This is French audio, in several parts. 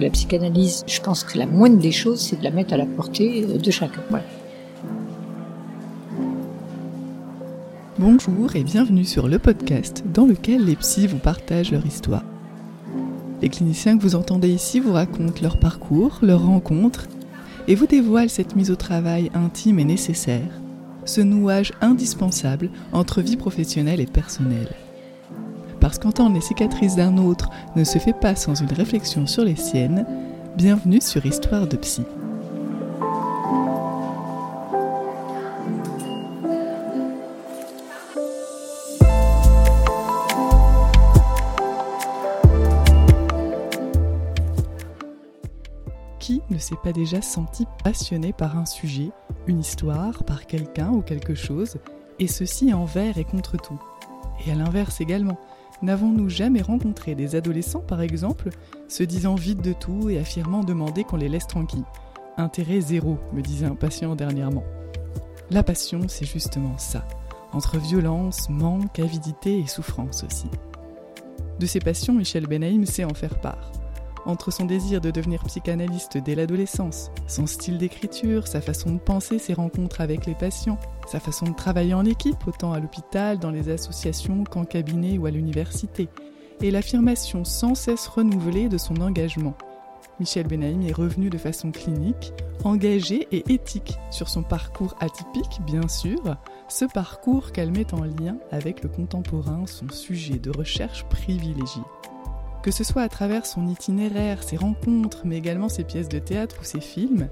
La psychanalyse, je pense que la moindre des choses, c'est de la mettre à la portée de chacun. Bonjour et bienvenue sur le podcast dans lequel les psys vous partagent leur histoire. Les cliniciens que vous entendez ici vous racontent leur parcours, leurs rencontres et vous dévoilent cette mise au travail intime et nécessaire, ce nouage indispensable entre vie professionnelle et personnelle. Parce qu'entendre les cicatrices d'un autre ne se fait pas sans une réflexion sur les siennes, bienvenue sur Histoire de Psy. Qui ne s'est pas déjà senti passionné par un sujet, une histoire, par quelqu'un ou quelque chose, et ceci envers et contre tout? Et à l'inverse également, N'avons-nous jamais rencontré des adolescents, par exemple, se disant vite de tout et affirmant demander qu'on les laisse tranquilles? Intérêt zéro, me disait un patient dernièrement. La passion, c'est justement ça, entre violence, manque, avidité et souffrance aussi. De ces passions, Michel Benaïm sait en faire part entre son désir de devenir psychanalyste dès l'adolescence, son style d'écriture, sa façon de penser ses rencontres avec les patients, sa façon de travailler en équipe, autant à l'hôpital, dans les associations qu'en cabinet ou à l'université, et l'affirmation sans cesse renouvelée de son engagement. Michel Benaïm est revenu de façon clinique, engagé et éthique sur son parcours atypique, bien sûr, ce parcours qu'elle met en lien avec le contemporain, son sujet de recherche privilégié. Que ce soit à travers son itinéraire, ses rencontres, mais également ses pièces de théâtre ou ses films,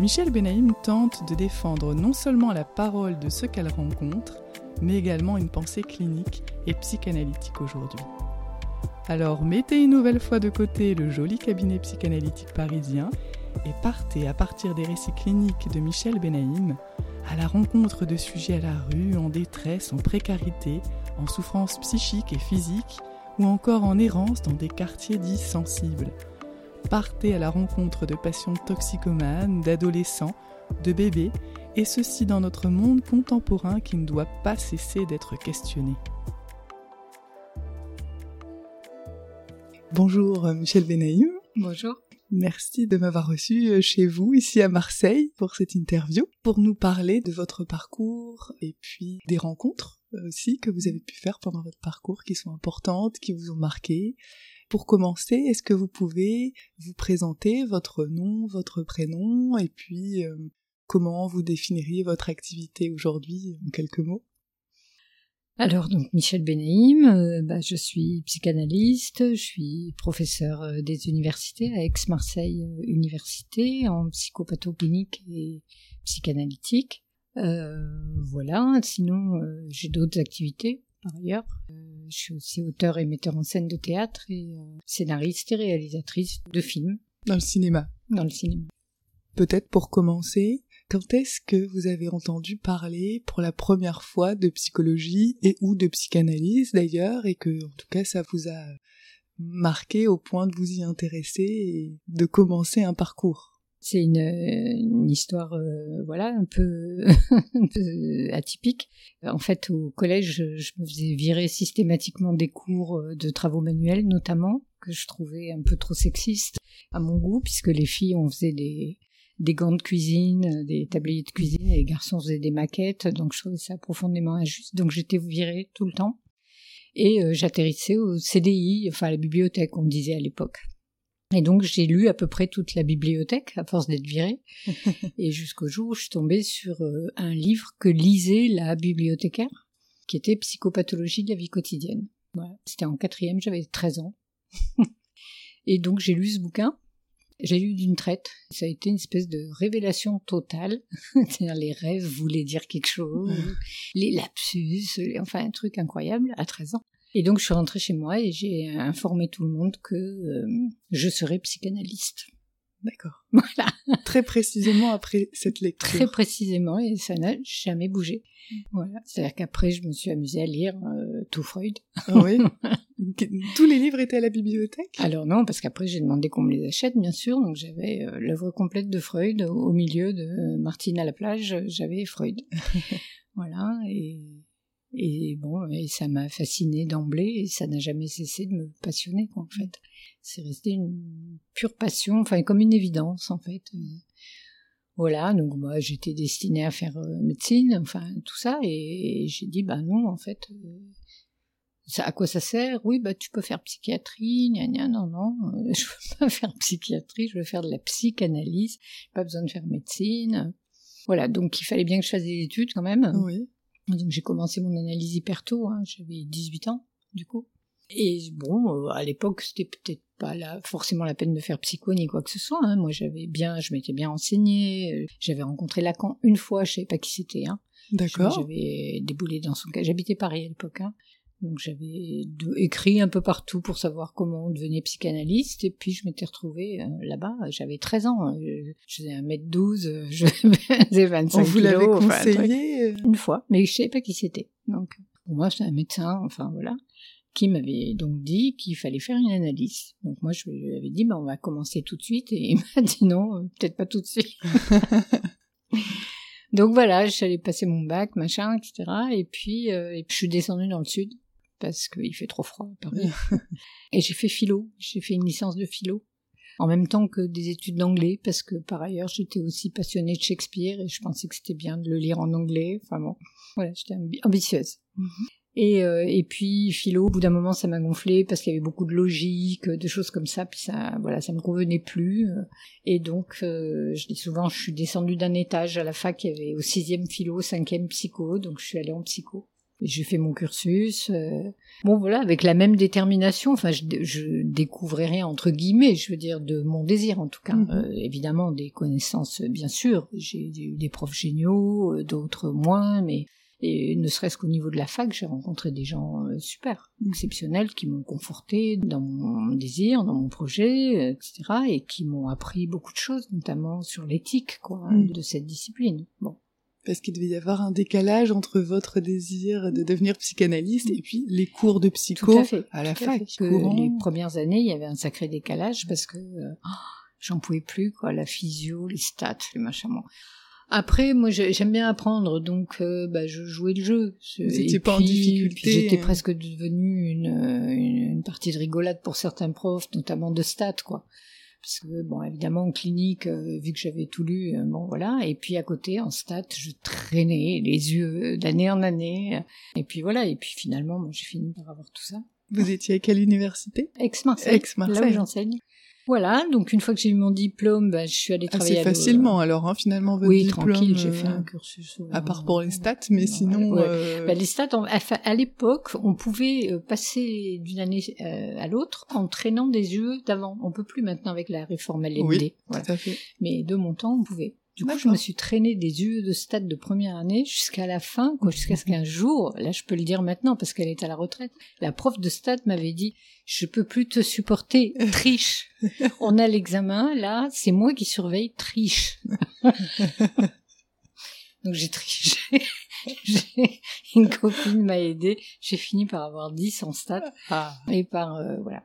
Michel Benaïm tente de défendre non seulement la parole de ceux qu'elle rencontre, mais également une pensée clinique et psychanalytique aujourd'hui. Alors mettez une nouvelle fois de côté le joli cabinet psychanalytique parisien et partez à partir des récits cliniques de Michel Benaïm à la rencontre de sujets à la rue, en détresse, en précarité, en souffrance psychique et physique, ou encore en errance dans des quartiers dits sensibles. Partez à la rencontre de patients toxicomanes, d'adolescents, de bébés, et ceci dans notre monde contemporain qui ne doit pas cesser d'être questionné. Bonjour euh, Michel Benaïm. Bonjour. Merci de m'avoir reçu euh, chez vous, ici à Marseille, pour cette interview, pour nous parler de votre parcours et puis des rencontres aussi que vous avez pu faire pendant votre parcours qui sont importantes, qui vous ont marqué. Pour commencer, est-ce que vous pouvez vous présenter votre nom, votre prénom et puis euh, comment vous définiriez votre activité aujourd'hui en quelques mots? Alors donc Michel Benaïm, euh, bah, je suis psychanalyste, je suis professeur des universités à Aix-Marseille Université en psychopathoclinique et psychanalytique. Euh, voilà, sinon euh, j'ai d'autres activités par ailleurs. Euh, je suis aussi auteur et metteur en scène de théâtre et scénariste et réalisatrice de films. Dans le cinéma. Dans le cinéma. Peut-être pour commencer, quand est-ce que vous avez entendu parler pour la première fois de psychologie et ou de psychanalyse d'ailleurs et que en tout cas ça vous a marqué au point de vous y intéresser et de commencer un parcours? C'est une, une, histoire, euh, voilà, un peu, un peu, atypique. En fait, au collège, je, me faisais virer systématiquement des cours euh, de travaux manuels, notamment, que je trouvais un peu trop sexistes à mon goût, puisque les filles, on faisait des, des gants de cuisine, des tabliers de cuisine, et les garçons faisaient des maquettes, donc je trouvais ça profondément injuste. Donc j'étais virée tout le temps. Et euh, j'atterrissais au CDI, enfin à la bibliothèque, on me disait à l'époque. Et donc j'ai lu à peu près toute la bibliothèque à force d'être virée. et jusqu'au jour où je suis tombée sur euh, un livre que lisait la bibliothécaire, qui était Psychopathologie de la vie quotidienne. Voilà. C'était en quatrième, j'avais 13 ans. et donc j'ai lu ce bouquin. J'ai lu d'une traite. Ça a été une espèce de révélation totale. C'est-à-dire les rêves voulaient dire quelque chose, les lapsus, enfin un truc incroyable à 13 ans. Et donc je suis rentrée chez moi et j'ai informé tout le monde que euh, je serais psychanalyste. D'accord. Voilà. Très précisément après cette lecture. Très précisément et ça n'a jamais bougé. Voilà. C'est-à-dire qu'après je me suis amusée à lire euh, tout Freud. Ah oui. Tous les livres étaient à la bibliothèque? Alors non, parce qu'après j'ai demandé qu'on me les achète, bien sûr. Donc j'avais euh, l'œuvre complète de Freud au milieu de Martine à la plage. J'avais Freud. voilà et Et bon, et ça m'a fasciné d'emblée et ça n'a jamais cessé de me passionner, quoi, en fait. C'est resté une pure passion, enfin, comme une évidence, en fait. Voilà, donc moi j'étais destinée à faire euh, médecine, enfin tout ça, et, j'ai dit bah non en fait, euh, ça, à quoi ça sert? Oui bah tu peux faire psychiatrie, gna gna non non, euh, je veux pas faire psychiatrie, je veux faire de la psychanalyse, pas besoin de faire médecine. Voilà, donc il fallait bien que je fasse des études quand même. Oui. Donc j'ai commencé mon analyse hyper tôt, hein, j'avais 18 ans du coup. Et bon, à l'époque c'était peut-être pas forcément la peine de faire psycho ni quoi que ce soit. Hein. Moi, j'avais bien, je m'étais bien enseignée. Euh, j'avais rencontré Lacan une fois, je savais pas qui c'était. Hein. D'accord. J'avais déboulé dans son cas. J'habitais Paris à l'époque. Hein. Donc j'avais écrit un peu partout pour savoir comment on devenait psychanalyste et puis je m'étais retrouvée euh, là-bas, j'avais 13 ans, hein. je, faisais 1m12, je faisais 25 On vous l'avait conseillé Une fois, mais je savais pas qui c'était. Donc pour moi c'est un médecin, enfin voilà qui m'avait donc dit qu'il fallait faire une analyse. Donc moi je lui avais dit ben on va commencer tout de suite et il m'a dit non, euh, peut-être pas tout de suite. donc voilà, j'allais passer mon bac, machin, etc. Et puis, euh, et puis je suis descendue dans le sud parce qu'il fait trop froid à Paris. et j'ai fait philo, j'ai fait une licence de philo en même temps que des études d'anglais parce que par ailleurs j'étais aussi passionnée de Shakespeare et je pensais que c'était bien de le lire en anglais. Enfin bon, voilà, j'étais ambitieuse. Mhm. Et, euh, et puis philo, au bout d'un moment, ça m'a gonflé parce qu'il y avait beaucoup de logique, de choses comme ça. Puis ça, voilà, ça me convenait plus. Et donc, euh, je dis souvent, je suis descendue d'un étage à la fac. Il y avait au sixième philo, cinquième psycho. Donc, je suis allée en psycho. J'ai fait mon cursus. Euh, bon, voilà, avec la même détermination. Enfin, je, je découvrais rien entre guillemets. Je veux dire de mon désir, en tout cas. Mhm. évidemment, des connaissances, bien sûr. J'ai eu des profs géniaux, d'autres moins, mais et ne serait-ce qu'au niveau de la fac, j'ai rencontré des gens euh, super, mm. exceptionnels, qui m'ont conforté dans mon désir, dans mon projet, etc., et qui m'ont appris beaucoup de choses, notamment sur l'éthique, quoi, mm. de cette discipline. Bon. Parce qu'il devait y avoir un décalage entre votre désir de devenir psychanalyste et puis les cours de psycho à, la fac. Que les premières années, il y avait un sacré décalage parce que oh, j'en pouvais plus, quoi, la physio, les stats, les machins. Après, moi, j'aime bien apprendre, donc euh, bah, je jouais le jeu. N'étiez pas en difficulté. J'étais hein. presque devenue une, une, partie de rigolade pour certains profs, notamment de stats, quoi. Parce que, bon, évidemment, en clinique, euh, vu que j'avais tout lu, euh, bon, voilà. Et puis, à côté, en stats, je traînais les yeux d'année en année. Et puis, voilà. Et puis, finalement, j'ai fini par avoir tout ça. Vous étiez à quelle université? Ex-Marseille. Ex-Marseille. Là où j'enseigne. Voilà, donc une fois que j'ai eu mon diplôme, bah, je suis allée travailler Assez facilement alors, hein, finalement, votre oui, diplôme. tranquille, j'ai fait un euh, cursus. à part pour les stats, mais sinon... Euh... Bah, les stats, à, l'époque, on pouvait euh, passer d'une année euh, à l'autre en traînant des yeux d'avant. On peut plus maintenant avec la réforme LND. Oui, voilà. tout à fait. Mais de mon temps, on pouvait. Du coup, je me suis traînée des yeux de stade de première année jusqu'à la fin, jusqu'à ce qu'un jour, là je peux le dire maintenant parce qu'elle est à la retraite, la prof de stade m'avait dit je peux plus te supporter, triche. On a l'examen, là, c'est moi qui surveille, triche. Donc j'ai triché. Une copine m'a aidé. J'ai fini par avoir 10 en stats. Ah. Et par, euh, voilà.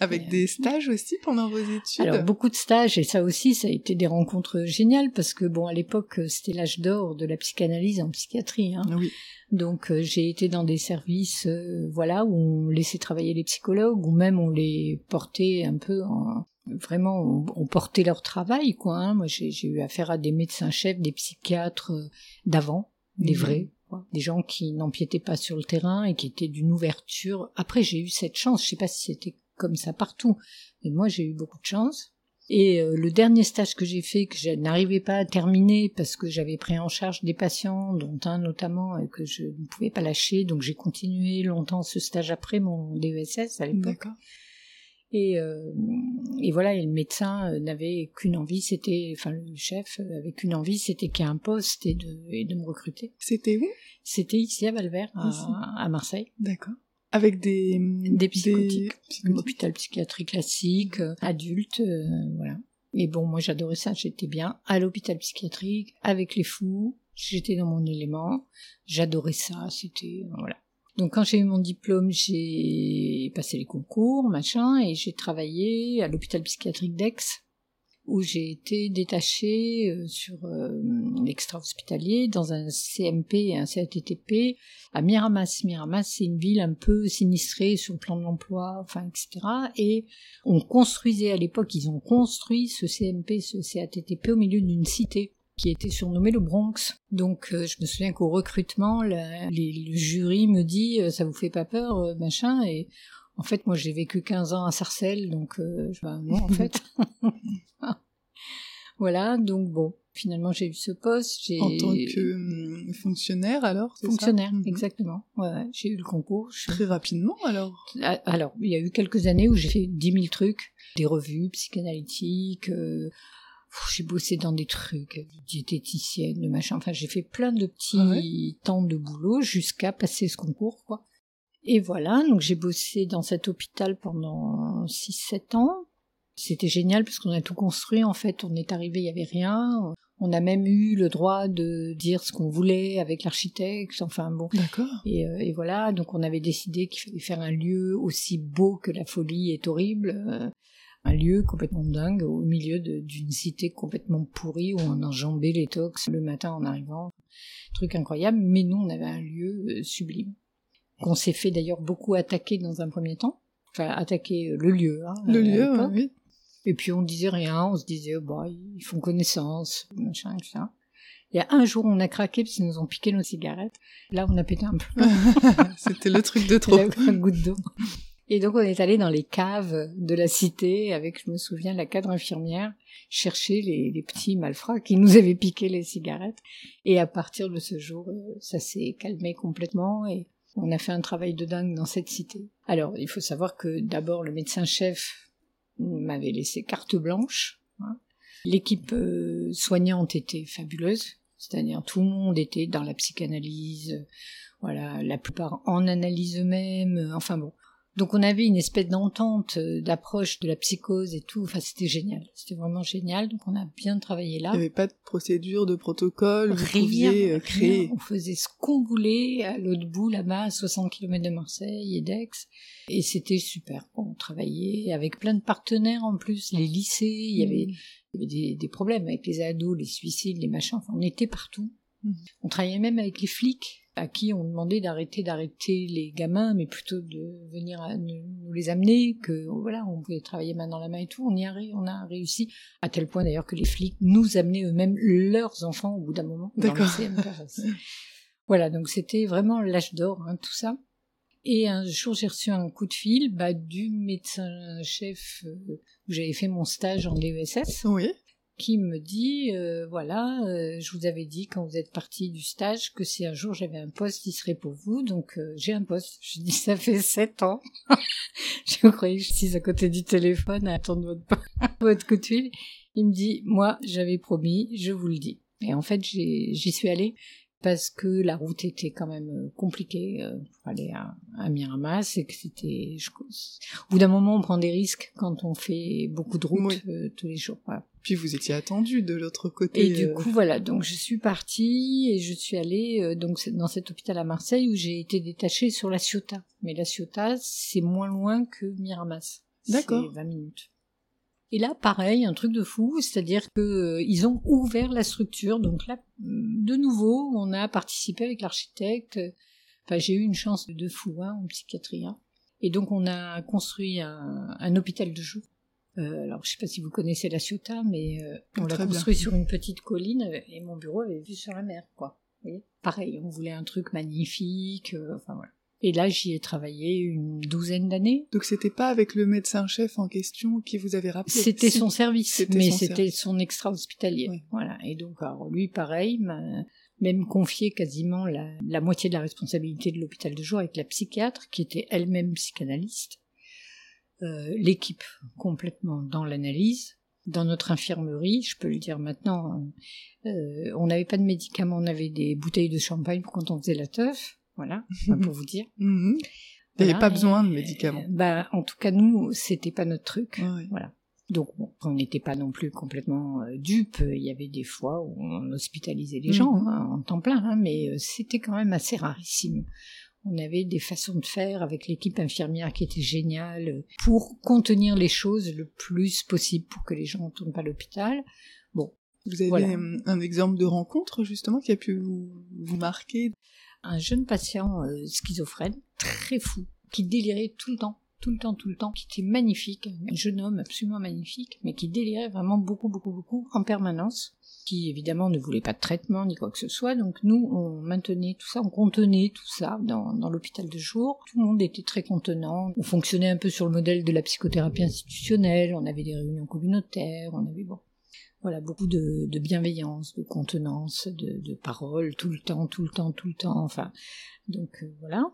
Avec des stages aussi pendant vos études Alors beaucoup de stages et ça aussi ça a été des rencontres géniales parce que bon à l'époque c'était l'âge d'or de la psychanalyse en psychiatrie. Hein. Oui. Donc euh, j'ai été dans des services euh, voilà où on laissait travailler les psychologues ou même on les portait un peu en vraiment on, portait leur travail quoi. Hein. Moi j'ai eu affaire à des médecins chefs, des psychiatres euh, d'avant, des mhm. vrais des gens qui n'empiétaient pas sur le terrain et qui étaient d'une ouverture. Après, j'ai eu cette chance, je sais pas si c'était comme ça partout. Mais moi, j'ai eu beaucoup de chance. Et euh, le dernier stage que j'ai fait, que je n'arrivais pas à terminer parce que j'avais pris en charge des patients, dont un notamment, et que je ne pouvais pas lâcher, donc j'ai continué longtemps ce stage après mon DESS à l'époque. Et, euh, et voilà, et le médecin euh, n'avait qu'une envie, c'était, enfin le chef avait qu'une envie, c'était qu'il y ait un poste et de, et de me recruter. C'était où? C'était ici à Valvert, à, à Marseille. D'accord. Avec des des psychotiques, hôpital psychiatrique classique, euh, adulte, euh, voilà. Et bon, moi j'adorais ça, j'étais bien à l'hôpital psychiatrique avec les fous, j'étais dans mon élément, j'adorais ça, c'était voilà. Donc quand j'ai eu mon diplôme, j'ai passé les concours, machin, et j'ai travaillé à l'hôpital psychiatrique d'Aix. Où j'ai été détachée euh, sur euh, l'extra-hospitalier dans un CMP et un CATTP à Miramas. Miramas, c'est une ville un peu sinistrée sur le plan de l'emploi, enfin, etc. Et on construisait à l'époque, ils ont construit ce CMP, ce CATTP au milieu d'une cité qui était surnommée le Bronx. Donc euh, je me souviens qu'au recrutement, le jury me dit ça vous fait pas peur, machin, et en fait, moi, j'ai vécu 15 ans à Sarcelles, donc euh, ben, non, en fait. voilà, donc bon, finalement, j'ai eu ce poste. En tant que hum, fonctionnaire, alors Fonctionnaire, ça? Mhm. exactement. Ouais, j'ai eu le concours. Très rapidement, alors? Ah, Alors, il y a eu quelques années où j'ai fait 10 000 trucs, des revues psychanalytiques. Euh, j'ai bossé dans des trucs, diététicienne, de machin. Enfin, j'ai fait plein de petits ah temps de boulot jusqu'à passer ce concours, quoi. Et voilà, donc j'ai bossé dans cet hôpital pendant 6-7 ans. C'était génial parce qu'on a tout construit en fait, on est arrivé, il y avait rien. On a même eu le droit de dire ce qu'on voulait avec l'architecte, enfin bon. D'accord. Et, euh, et, voilà, donc on avait décidé qu'il fallait faire un lieu aussi beau que la folie est horrible. Euh, un lieu complètement dingue au milieu d'une cité complètement pourrie où on enjambait les tox le matin en arrivant. Truc incroyable, mais nous on avait un lieu euh, sublime qu'on s'est fait d'ailleurs beaucoup attaquer dans un premier temps, enfin attaquer euh, le lieu. Hein, le lieu, oui. Et puis on disait rien, on se disait, bah, ils font connaissance, machin, etc. Il y a un jour, on a craqué parce qu'ils nous ont piqué nos cigarettes. Là, on a pété un peu. C'était le truc de trop. un goutte d'eau. Et donc, on est allé dans les caves de la cité avec, je me souviens, la cadre infirmière, chercher les, les petits malfrats qui nous avaient piqué les cigarettes. Et à partir de ce jour, euh, ça s'est calmé complètement et on a fait un travail de dingue dans cette cité. Alors, il faut savoir que d'abord, le médecin-chef m'avait laissé carte blanche. Hein. L'équipe euh, soignante était fabuleuse, c'est-à-dire tout le monde était dans la psychanalyse, voilà, la plupart en analyse eux-mêmes, enfin bon, donc on avait une espèce d'entente, euh, d'approche de la psychose et tout. Enfin, c'était génial. C'était vraiment génial. Donc on a bien travaillé là. Il n'y avait pas de procédure, de protocole. Vous pouviez euh, créer. On faisait ce qu'on voulait à l'autre bout là-bas, à 60 km de Marseille et d'Aix. Et c'était super. On travaillait avec plein de partenaires en plus, les lycées. Il y avait, mm. des, problèmes avec les ados, les suicides, les machins. Enfin, on était partout. Mm. On travaillait même avec les flics à qui on demandait d'arrêter d'arrêter les gamins, mais plutôt de venir nous, les amener, que voilà, on pouvait travailler main dans la main et tout. On y a, on a réussi, à tel point d'ailleurs que les flics nous amenaient eux-mêmes leurs enfants au bout d'un moment. D'accord. voilà, donc c'était vraiment l'âge d'or, hein, tout ça. Et un jour, j'ai reçu un coup de fil bah, du médecin-chef euh, où j'avais fait mon stage en DESS. Oui qui me dit euh, voilà, euh, je vous avais dit quand vous êtes parti du stage que si un jour j'avais un poste, il serait pour vous, donc euh, j'ai un poste. Je dis ça fait sept ans. je croyais que je suis à côté du téléphone à attendre votre, votre coup de fil. Il me dit moi j'avais promis, je vous le dis. Et en fait j'y suis allée parce que la route était quand même euh, compliquée euh, pour aller à, à Miramas et que c'était au bout d'un moment on prend des risques quand on fait beaucoup de routes euh, tous les jours puis vous étiez attendu de l'autre côté et du coup voilà donc je suis partie et je suis allée donc dans cet hôpital à Marseille où j'ai été détachée sur la Ciotat. Mais la Ciotat c'est moins loin que Miramas. D'accord. 20 minutes et là, pareil, un truc de fou, c'est-à-dire que euh, ils ont ouvert la structure. Donc là, de nouveau, on a participé avec l'architecte. Enfin, j'ai eu une chance de fou hein, en psychiatrie. Hein. Et donc, on a construit un, un hôpital de jour. Euh, alors, je sais pas si vous connaissez la Ciotat, mais euh, on l'a construit sur une petite colline et mon bureau avait vu sur la mer, quoi. Vous voyez? Pareil, on voulait un truc magnifique. Euh, enfin voilà. Et là, j'y ai travaillé une douzaine d'années. Donc c'était pas avec le médecin-chef en question qui vous avait rappelé C'était son service, mais c'était son extra-hospitalier. Voilà. Et donc, alors, lui, pareil, m'a même confié quasiment la, moitié de la responsabilité de l'hôpital de jour avec la psychiatre, qui était elle-même psychanalyste. Euh, l'équipe complètement dans l'analyse. Dans notre infirmerie, je peux le dire maintenant, euh, on n'avait pas de médicaments, on avait des bouteilles de champagne pour quand on faisait la teuf. Voilà, pour vous dire. N'y avait pas besoin de médicaments. bah, en tout cas, nous, c'était pas notre truc. Voilà. Donc, on n'était pas non plus complètement euh, dupes. Il y avait des fois où on hospitalisait les gens mhm. hein, en temps plein, hein, mais euh, c'était quand même assez rarissime. On avait des façons de faire avec l'équipe infirmière qui était géniale pour contenir les choses le plus possible pour que les gens ne tournent pas à l'hôpital. Bon. Vous avez un exemple de rencontre justement qui a pu vous, marquer? Un jeune patient euh, schizophrène, très fou, qui délirait tout le temps tout le temps, tout le temps, qui était magnifique, un jeune homme absolument magnifique, mais qui délirait vraiment beaucoup, beaucoup, beaucoup en permanence, qui évidemment ne voulait pas de traitement ni quoi que ce soit, donc nous, on maintenait tout ça, on contenait tout ça dans, dans l'hôpital de jour, tout le monde était très contenant, on fonctionnait un peu sur le modèle de la psychothérapie institutionnelle, on avait des réunions communautaires, on avait bon, voilà, beaucoup de, bienveillance, de contenance, de, paroles, tout le temps, tout le temps, tout le temps, enfin, donc euh, voilà.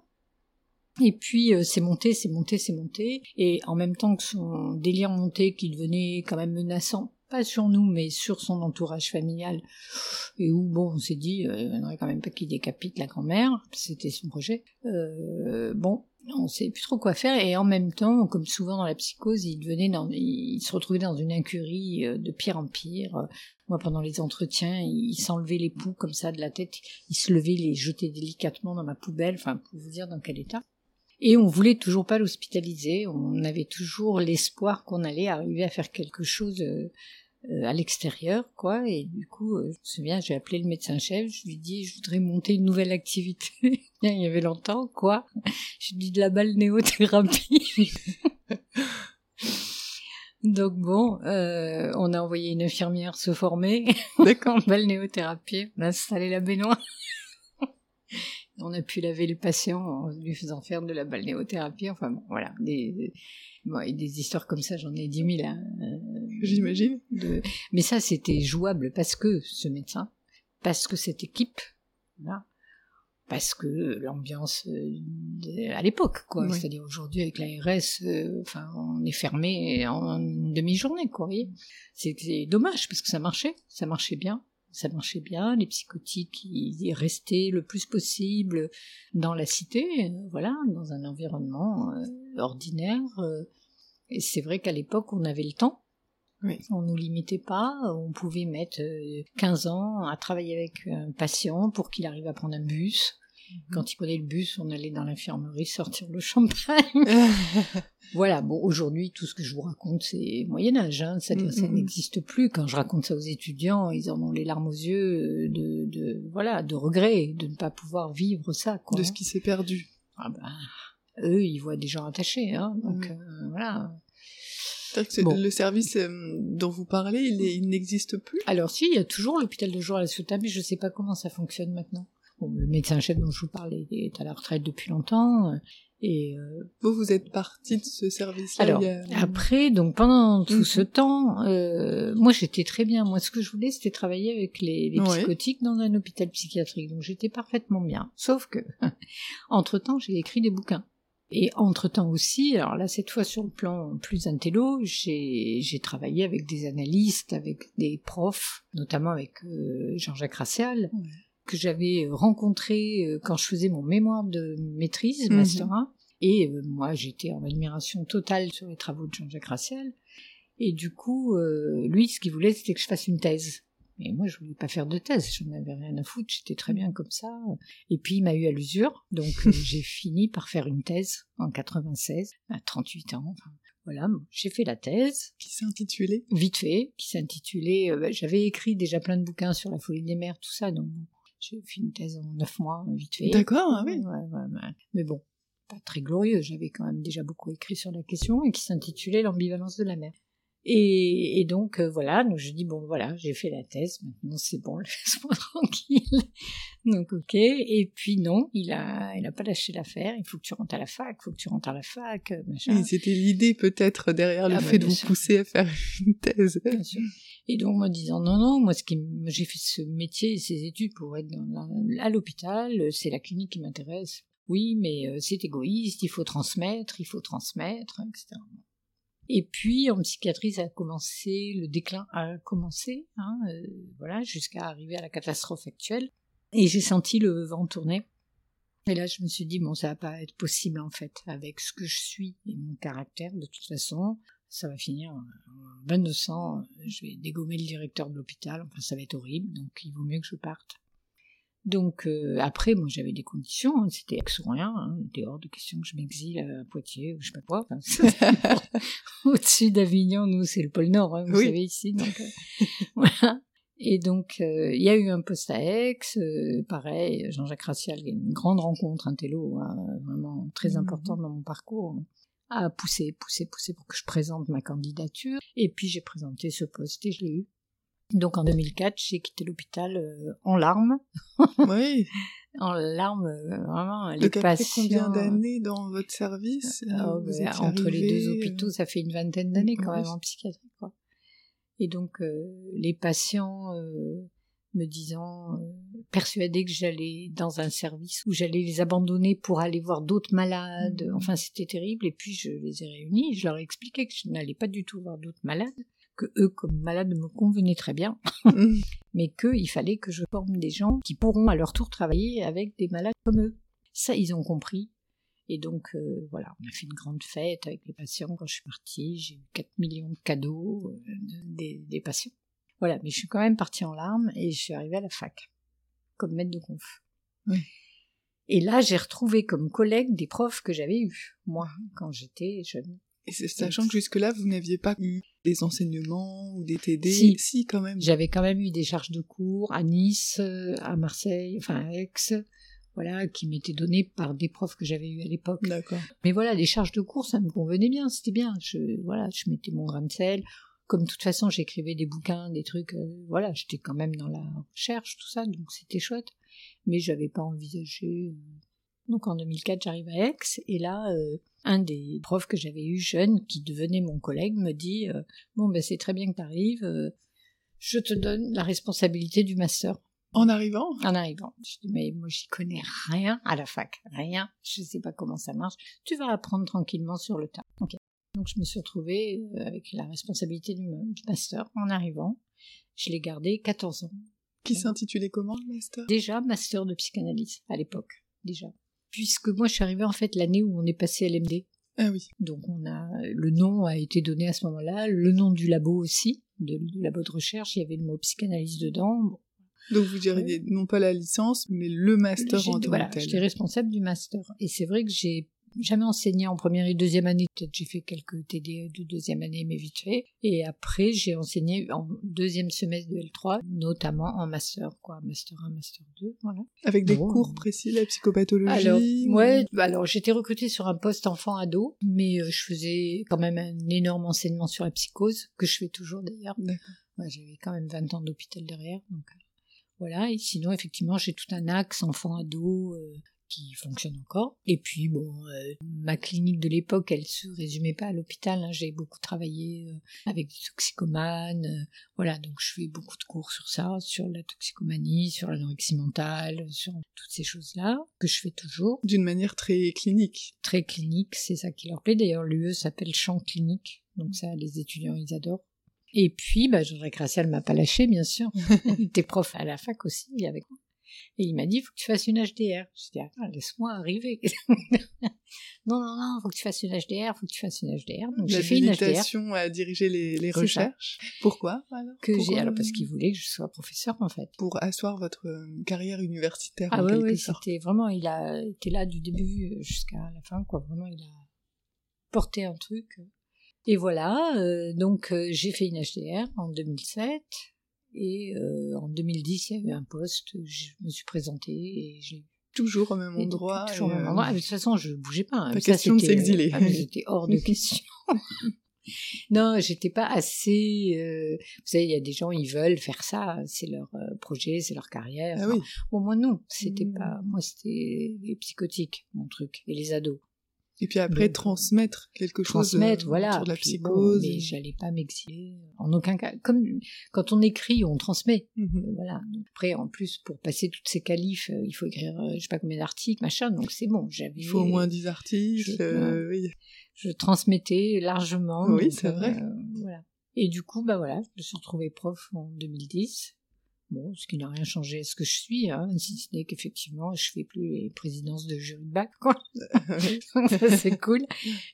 Et puis euh, c'est monté, c'est monté, c'est monté. Et en même temps que son délire montait, qui devenait quand même menaçant, pas sur nous, mais sur son entourage familial, et où, bon, on s'est dit, euh, il faudrait quand même pas qu'il décapite la grand-mère, c'était son projet. Euh, bon, on sait plus trop quoi faire, et en même temps, comme souvent dans la psychose, il devenait dans, il se retrouvait dans une incurie euh, de pire en pire. Moi, pendant les entretiens, il s'enlevait les poux comme ça de la tête, il se levait, les jetait délicatement dans ma poubelle, enfin, pour vous dire dans quel état. Et on voulait toujours pas l'hospitaliser. On avait toujours l'espoir qu'on allait arriver à faire quelque chose euh, euh, à l'extérieur, quoi. Et du coup, euh, je me souviens, j'ai appelé le médecin-chef. Je lui dit, je voudrais monter une nouvelle activité. Il y avait longtemps, quoi. Je lui ai dit de la balnéothérapie. Donc bon, on a envoyé une infirmière se former. D'accord. balnéothérapie. On a installé la baignoire. On a pu laver le patient en lui faisant faire de la balnéothérapie. Enfin bon, voilà. Des, des histoires comme ça, j'en ai dix mille. Hein, euh, J'imagine. Mais ça, c'était jouable parce que ce médecin, parce que cette équipe, là, parce que l'ambiance euh, à l'époque, quoi. C'est-à-dire aujourd'hui avec l'ARS, euh, enfin, on est fermé en demi-journée, quoi. C'est dommage parce que ça marchait, ça marchait bien ça marchait bien, les psychotiques ils restaient le plus possible dans la cité, euh, voilà, dans un environnement euh, ordinaire. Euh. et c'est vrai qu'à l'époque on avait le temps. Oui. On nous limitait pas, on pouvait mettre 15 ans à travailler avec un patient pour qu'il arrive à prendre un bus, Mhm. Quand il prenait le bus, on allait dans l'infirmerie sortir le champagne. voilà, bon, aujourd'hui, tout ce que je vous raconte, c'est Moyen-Âge, hein, ça, ça mhm. n'existe plus. Quand je raconte ça aux étudiants, ils en ont les larmes aux yeux de, de voilà, de regret de ne pas pouvoir vivre ça. Quoi, de ce qui s'est perdu. Ah ben, eux, ils voient des gens attachés, hein, donc mhm. euh, voilà. Le service euh, dont vous parlez, il, n'existe plus? Alors si, il y a toujours l'hôpital de jour à la Ciotat, mais je ne sais pas comment ça fonctionne maintenant le médecin-chef dont je vous parle est à la retraite depuis longtemps. Euh, et euh, vous, vous êtes partie de ce service-là. Alors après, donc pendant tout mhm. ce temps, euh, moi j'étais très bien. Moi, ce que je voulais, c'était travailler avec les, les psychotiques dans un hôpital psychiatrique. Donc j'étais parfaitement bien. Sauf que, entre temps, j'ai écrit des bouquins. Et entre-temps aussi, alors là cette fois sur le plan plus intello, j'ai travaillé avec des analystes, avec des profs, notamment avec Jean-Jacques Rassial, que j'avais rencontré euh, quand je faisais mon mémoire de maîtrise, mhm. Master 1. Et euh, moi, j'étais en admiration totale sur les travaux de Jean-Jacques Rassiel. Et du coup, euh, lui, ce qu'il voulait, c'était que je fasse une thèse. Mais moi, je voulais pas faire de thèse, j'en avais rien à foutre, j'étais très bien comme ça. Et puis, il m'a eu à l'usure, donc j'ai fini par faire une thèse en 96, à 38 ans. Enfin, voilà, j'ai fait la thèse. Qui s'intitulait Vite fait, qui s'intitulait... Bah, j'avais écrit déjà plein de bouquins sur la folie des mers, tout ça, donc j'ai fait une thèse en neuf mois, vite fait. D'accord, ah oui. Mais bon, pas très glorieux. J'avais quand même déjà beaucoup écrit sur la question et qui s'intitulait L'ambivalence de la mer. Et, donc euh, voilà, donc je dis bon voilà, j'ai fait la thèse, maintenant c'est bon, laisse-moi tranquille. donc ok, et puis non, il a, il a pas lâché l'affaire. Il faut que tu rentres à la fac, il faut que tu rentres à la fac, euh, machin. C'était l'idée peut-être derrière le ah, fait de vous pousser à faire une thèse. Bien sûr. Et donc, moi disant non, non, moi, ce qui, j'ai fait ce métier, ces études pour être à l'hôpital, c'est la clinique qui m'intéresse. Oui, mais euh, c'est égoïste, il faut transmettre, il faut transmettre, etc. Et puis en psychiatrie, ça a commencé, le déclin a commencé, hein, euh, voilà, jusqu'à arriver à la catastrophe actuelle. Et j'ai senti le vent tourner. Et là, je me suis dit bon, ça va pas être possible en fait, avec ce que je suis et mon caractère. De toute façon, ça va finir en bain de sang, je vais dégommer le directeur de l'hôpital, enfin ça va être horrible, donc il vaut mieux que je parte. Donc euh, après, moi j'avais des conditions, hein, c'était ex ou rien, hein, il était hors de question que je m'exile à Poitiers ou je sais pas quoi. Au-dessus d'Avignon, nous c'est le pôle Nord, hein, vous savez ici. Donc, euh, voilà. Et donc euh, il y a eu un poste à Aix, pareil, Jean-Jacques Racial, une grande rencontre, un télo, vraiment très mmh important dans mon parcours a poussé, poussé, poussé pour que je présente ma candidature. Et puis j'ai présenté ce poste et je l'ai eu. Donc en 2004, j'ai quitté l'hôpital euh, en larmes. Oui. en larmes, euh, vraiment. Les Donc après combien d'années dans votre service euh, oh, bah, Entre les deux hôpitaux, ça fait une vingtaine d'années quand même en psychiatrie. Quoi. Et donc les patients me disant, persuadés que j'allais dans un service où j'allais les abandonner pour aller voir d'autres malades. Mmh. Enfin, c'était terrible. Et puis je les ai réunis. Je leur ai expliqué que je n'allais pas du tout voir d'autres malades que eux comme malades me convenaient très bien, mm. mais qu'il fallait que je forme des gens qui pourront à leur tour travailler avec des malades comme eux. Ça, ils ont compris. Et donc, euh, voilà, on a fait une grande fête avec les patients quand je suis partie. J'ai eu 4 millions de cadeaux euh, des, patients. Voilà, mais je suis quand même partie en larmes et je suis arrivée à la fac, comme maître de conf. Et là, j'ai retrouvé comme collègue des profs que j'avais eus, moi, quand j'étais jeune. Et sachant que jusque-là, vous n'aviez pas eu des enseignements ou des TD Si, si quand même. J'avais quand même eu des charges de cours à Nice, euh, à Marseille, enfin à Aix, voilà, qui m'étaient données par des profs que j'avais eu à l'époque. D'accord. Mais voilà, les charges de cours, ça me convenait bien, c'était bien. Je, voilà, je mettais mon grain de sel. Comme de toute façon, j'écrivais des bouquins, des trucs, euh, voilà, j'étais quand même dans la recherche, tout ça, donc c'était chouette. Mais j'avais pas envisagé. Euh, donc en 2004, j'arrive à Aix, et là, un des profs que j'avais eu jeune, qui devenait mon collègue, me dit euh, Bon, ben c'est très bien que tu arrives, euh, je te donne la responsabilité du master. En arrivant? En arrivant. Je dis Mais moi, j'y connais rien à la fac, rien, je ne sais pas comment ça marche, tu vas apprendre tranquillement sur le tas. Donc je me suis retrouvée euh, avec la responsabilité du, master en arrivant. Je l'ai gardé 14 ans. Qui s'intitulait comment le master? Déjà master de psychanalyse à l'époque, déjà puisque moi je suis arrivée en fait l'année où on est passé à l'MD. Ah oui. Donc on a le nom a été donné à ce moment-là, le nom du labo aussi, de, du labo de recherche, il y avait le mot psychanalyse dedans. Donc vous direz non pas la licence, mais le master en tant voilà, J'étais responsable du master. Et c'est vrai que j'ai jamais enseigné en première et deuxième année. Peut-être j'ai fait quelques TD de deuxième année, mais vite fait. Et après, j'ai enseigné en deuxième semestre de L3, notamment en master, quoi. Master 1, master 2, voilà. Avec des cours précis, la psychopathologie Alors, ouais, alors j'étais recrutée sur un poste enfant-ado, mais euh, je faisais quand même un énorme enseignement sur la psychose, que je fais toujours d'ailleurs. J'avais quand même 20 ans d'hôpital derrière, donc euh, voilà. Et sinon, effectivement, j'ai tout un axe enfant-ado, euh, qui fonctionne encore. Et puis bon, euh, ma clinique de l'époque, elle se résumait pas à l'hôpital. Hein. J'ai beaucoup travaillé euh, avec des toxicomanes, euh, voilà. Donc je fais beaucoup de cours sur ça, sur la toxicomanie, sur l'anorexie mentale, sur toutes ces choses-là que je fais toujours. D'une manière très clinique. Très clinique, c'est ça qui leur plaît. D'ailleurs, l'UE s'appelle champ clinique, donc ça, les étudiants ils adorent. Et puis, bah, Jean-Jacques Racial m'a pas lâché, bien sûr. il était prof à la fac aussi, avec moi. Et il m'a dit, il faut que tu fasses une HDR. Je dit, laisse-moi arriver. non, non, non, il faut que tu fasses une HDR, il faut que tu fasses une HDR. Donc j'ai fait une HDR. à diriger les, les recherches. Pourquoi alors que j'ai alors parce qu'il voulait que je sois professeur en fait. Pour asseoir votre euh, carrière universitaire. Ah oui, oui, c'était vraiment, il a été là du début jusqu'à la fin, quoi. Vraiment, il a porté un truc. Et voilà, euh, donc euh, j'ai fait une HDR en 2007. Et euh, en 2010, il y a eu un poste, je me suis présentée et j'ai toujours au même endroit. Toujours au même endroit. Ah, de toute façon, je bougeais pas. Hein. Pas question de s'exiler. Ah, j'étais hors de question. non, j'étais pas assez. Euh... Vous savez, il y a des gens, ils veulent faire ça, c'est leur euh, projet, c'est leur carrière. Ah oui. Moins non, c'était mmh. pas. Moi, c'était les psychotiques, mon truc, et les ados. Et puis après, transmettre quelque transmettre, chose voilà, sur la psychose. mais j'allais pas m'exiler. En aucun cas. Comme quand on écrit, on transmet. Mhm. Voilà. Après, en plus, pour passer toutes ces qualifs, euh, il faut écrire, euh, je sais pas combien d'articles, machin. Donc c'est bon. J'avais. Il faut au moins 10 articles. Je, euh, oui. je transmettais largement. Oui, c'est vrai. voilà. Et du coup, bah voilà, je me suis retrouvée prof en 2010. Bon, ce qui n'a rien changé à ce que je suis, hein, si ce n'est qu'effectivement, je fais plus les présidences de jury de bac, quoi. c'est cool.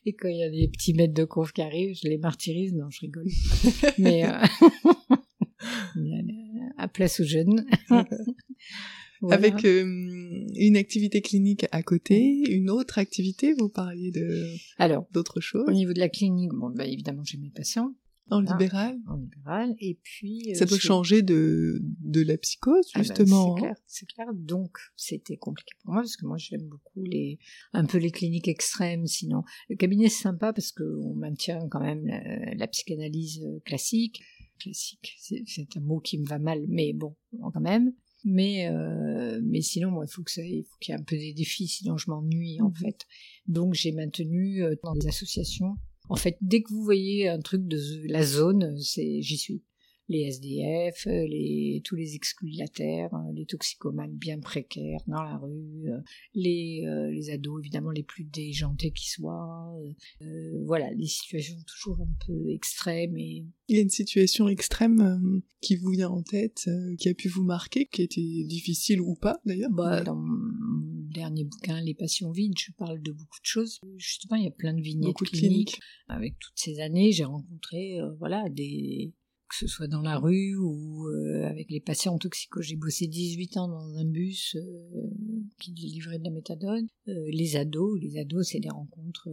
Et quand il y a des petits maîtres de conf qui arrivent, je les martyrise, non, je rigole. Mais, euh... à place aux jeunes. Avec euh, une activité clinique à côté, une autre activité, vous parliez de alors d'autres choses. Au niveau de la clinique, bon, bah, évidemment, j'ai mes patients. En libéral En libéral. Et puis. Euh, ça doit changer de, de la psychose, ah bah, justement. c'est clair, c'est clair. Donc, c'était compliqué pour moi, parce que moi, j'aime beaucoup les, un peu les cliniques extrêmes, sinon. Le cabinet, c'est sympa parce qu'on maintient quand même la, psychanalyse euh, classique. Classique, c'est un mot qui me va mal, mais bon, quand même. Mais, euh, mais sinon, moi, il faut qu'il y ait un peu des défis, sinon je m'ennuie, en mmh fait. Donc, j'ai maintenu dans des associations en fait, dès que vous voyez un truc de la zone, c'est j'y suis. Les SDF, les, tous les exclus de la terre, les toxicomanes bien précaires dans la rue, les, euh, les ados évidemment les plus déjantés qui soient. Euh, voilà, les situations toujours un peu extrêmes. Et... Il y a une situation extrême euh, qui vous vient en tête, qui a pu vous marquer, qui était difficile ou pas d'ailleurs bah, Dans dernier bouquin, Les passions vides, je parle de beaucoup de choses. Justement, il y a plein de vignettes beaucoup de cliniques. Avec toutes ces années, j'ai rencontré voilà des que ce soit dans la rue ou euh, avec les patients toxicos. J'ai bossé 18 ans dans un bus euh, qui livrait de la méthadone. Euh, les ados, les ados, c'est des rencontres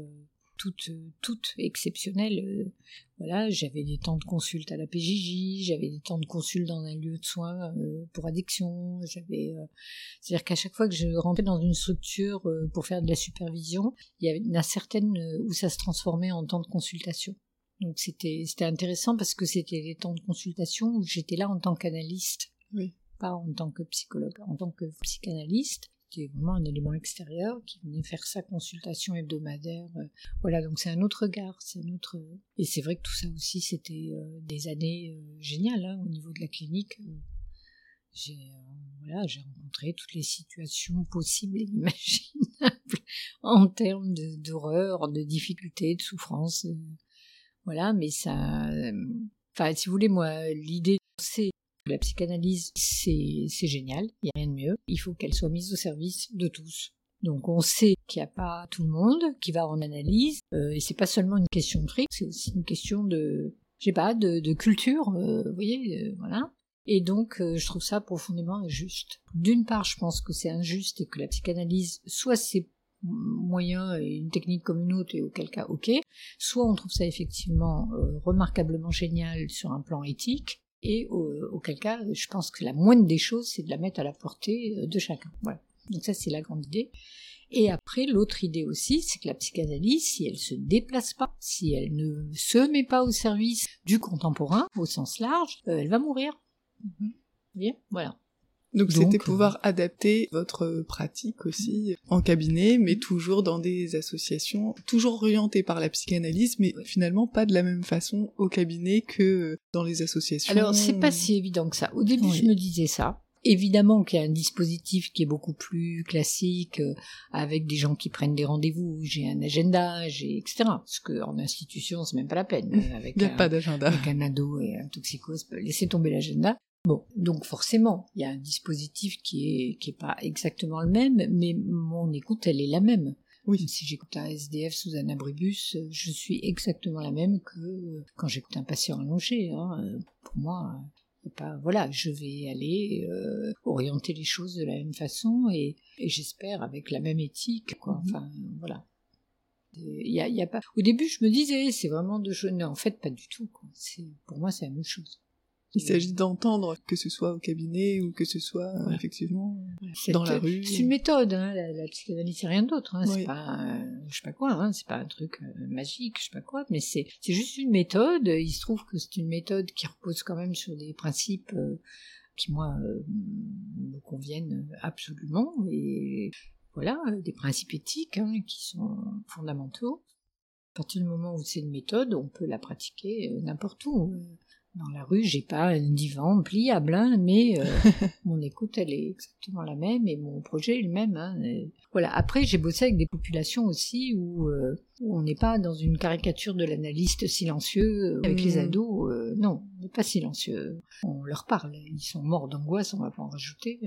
toutes, toutes exceptionnelles. voilà, j'avais des temps de consulte à la PJJ, j'avais des temps de consulte dans un lieu de soins pour addiction. J'avais, c'est-à-dire qu'à chaque fois que je rentrais dans une structure pour faire de la supervision, il y en a certaines où ça se transformait en temps de consultation. Donc c'était c'était intéressant parce que c'était des temps de consultation où j'étais là en tant qu'analyste, oui. pas en tant que psychologue, en tant que psychanalyste. Vraiment un élément extérieur qui venait faire sa consultation hebdomadaire. Euh, voilà, donc c'est un autre regard, c'est un autre. Et c'est vrai que tout ça aussi, c'était euh, des années euh, géniales hein, au niveau de la clinique. j'ai voilà, j'ai rencontré toutes les situations possibles et imaginables en termes d'horreur, de, difficultés, de souffrances. Voilà, mais ça. Euh, enfin, si vous voulez, moi, l'idée, c'est la psychanalyse, c'est génial, il n'y a rien de mieux. Il faut qu'elle soit mise au service de tous. Donc on sait qu'il n'y a pas tout le monde qui va en analyse, euh, et c'est pas seulement une question de fric, c'est aussi une question de, je sais pas, de, culture, euh, vous voyez, voilà. Et donc je trouve ça profondément injuste. D'une part, je pense que c'est injuste et que la psychanalyse, soit c'est moyen et une technique comme une autre, et auquel cas, ok. Soit on trouve ça effectivement euh, remarquablement génial sur un plan éthique, et auquel cas, je pense que la moindre des choses, c'est de la mettre à la portée euh, de chacun. Voilà. Donc ça, c'est la grande idée. Et après, l'autre idée aussi, c'est que la psychanalyse, si elle se déplace pas, si elle ne se met pas au service du contemporain, au sens large, euh, elle va mourir. Mm-hmm. Bien, voilà. Donc c'était pouvoir adapter votre pratique aussi en cabinet, mais toujours dans des associations, toujours orientées par la psychanalyse, mais finalement pas de la même façon au cabinet que dans les associations. Alors c'est pas si évident que ça. Au début je me disais ça. Évidemment qu'il y a un dispositif qui est beaucoup plus classique, euh, avec des gens qui prennent des rendez-vous, j'ai un agenda, j'ai etc. Parce qu'en institution, c'est même pas la peine. Avec Il n'y a pas d'agenda. Avec un ado et un toxicose, laisser tomber l'agenda. Bon, donc forcément, il y a un dispositif qui est qui est pas exactement le même, mais mon écoute, elle est la même. Oui. Si j'écoute un SDF sous un abribus, je suis exactement la même que quand j'écoute un patient allongé. Hein. Pour moi, pas, voilà, je vais aller euh, orienter les choses de la même façon et, j'espère avec la même éthique. Quoi. Mhm. Enfin, voilà. Il y a, y a pas. Au début, je me disais, c'est vraiment de jeunes. En fait, pas du tout. Quoi. Pour moi, c'est la même chose. Il s'agit d'entendre, que ce soit au cabinet ou que ce soit effectivement dans la rue. C'est une méthode, hein, la, psychanalyse c'est rien d'autre. Hein, C'est pas, je sais pas quoi, hein, c'est pas un truc euh, magique, je sais pas quoi, mais c'est juste une méthode. Il se trouve que c'est une méthode qui repose quand même sur des principes euh, qui moi euh, me conviennent absolument et voilà des principes éthiques hein, qui sont fondamentaux. À partir du moment où c'est une méthode, on peut la pratiquer n'importe où dans la rue, j'ai pas un divan pliable, hein, mais euh, mon écoute, elle est exactement la même et mon projet est le même. Hein, Voilà. Après, j'ai bossé avec des populations aussi où, euh, où on n'est pas dans une caricature de l'analyste silencieux euh, avec les mmh. ados. non, on n'est pas silencieux. On leur parle. Ils sont morts d'angoisse, on va pas en rajouter.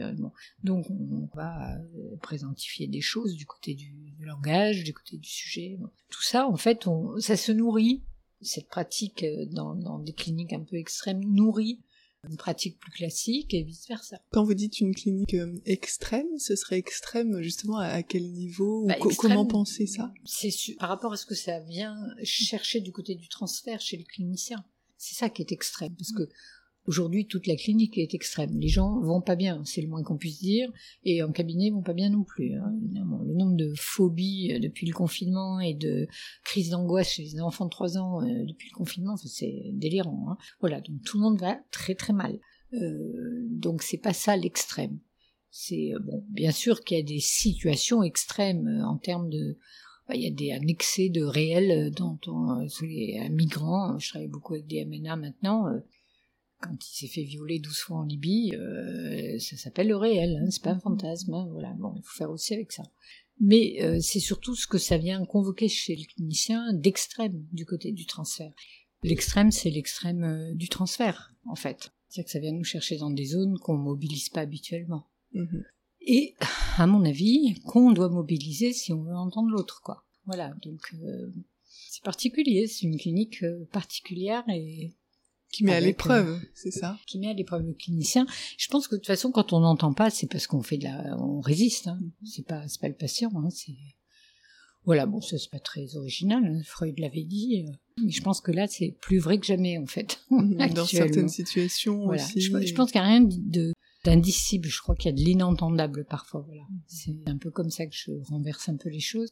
Donc, on va présentifier des choses du côté du, du langage, du côté du sujet. Tout ça, en fait, on, ça se nourrit cette pratique euh, dans, des cliniques un peu extrêmes nourrit une pratique plus classique et vice versa. Quand vous dites une clinique euh, extrême, ce serait extrême justement à quel niveau bah, Comment penser ça? C'est par rapport à ce que ça vient chercher du côté du transfert chez les cliniciens. C'est ça qui est extrême parce que Aujourd'hui, toute la clinique est extrême. Les gens vont pas bien, c'est le moins qu'on puisse dire, et en cabinet, ils vont pas bien non plus. Hein. Le nombre de phobies euh, depuis le confinement et de crises d'angoisse chez les enfants de 3 ans euh, depuis le confinement, c'est délirant. Hein. Voilà, donc tout le monde va très très mal. Euh, donc c'est pas ça l'extrême. C'est euh, bon, bien sûr qu'il y a des situations extrêmes en termes de bah, il y a un excès de réel dans ton, un migrant, je travaille beaucoup avec des MNA maintenant, quand il s'est fait violer 12 fois en Libye, euh, ça s'appelle le réel, hein, c'est pas un mhm. fantasme, hein, voilà, bon, il faut faire aussi avec ça. Mais euh, c'est surtout ce que ça vient convoquer chez le clinicien d'extrême du côté du transfert. L'extrême, c'est l'extrême euh, du transfert, en fait. C'est-à-dire que ça vient nous chercher dans des zones qu'on mobilise pas habituellement. Mhm. Et, à mon avis, qu'on doit mobiliser si on veut entendre l'autre, quoi. Voilà, donc c'est particulier, c'est une clinique particulière et qui met à l'épreuve, euh, c'est ça Qui met à l'épreuve le clinicien. Je pense que de toute façon, quand on n'entend pas, c'est parce qu'on fait de la, on résiste. Hein. C'est pas, c'est pas le patient. Hein. C'est voilà. Bon, ça c'est pas très original. Hein. Freud l'avait dit. Euh. Mais je pense que là, c'est plus vrai que jamais en fait. Dans certaines situations voilà. aussi. Je, je, pense qu'il n'y a rien de d'indicible. Je crois qu'il y a de l'inentendable parfois. Voilà. Mm. C'est un peu comme ça que je renverse un peu les choses.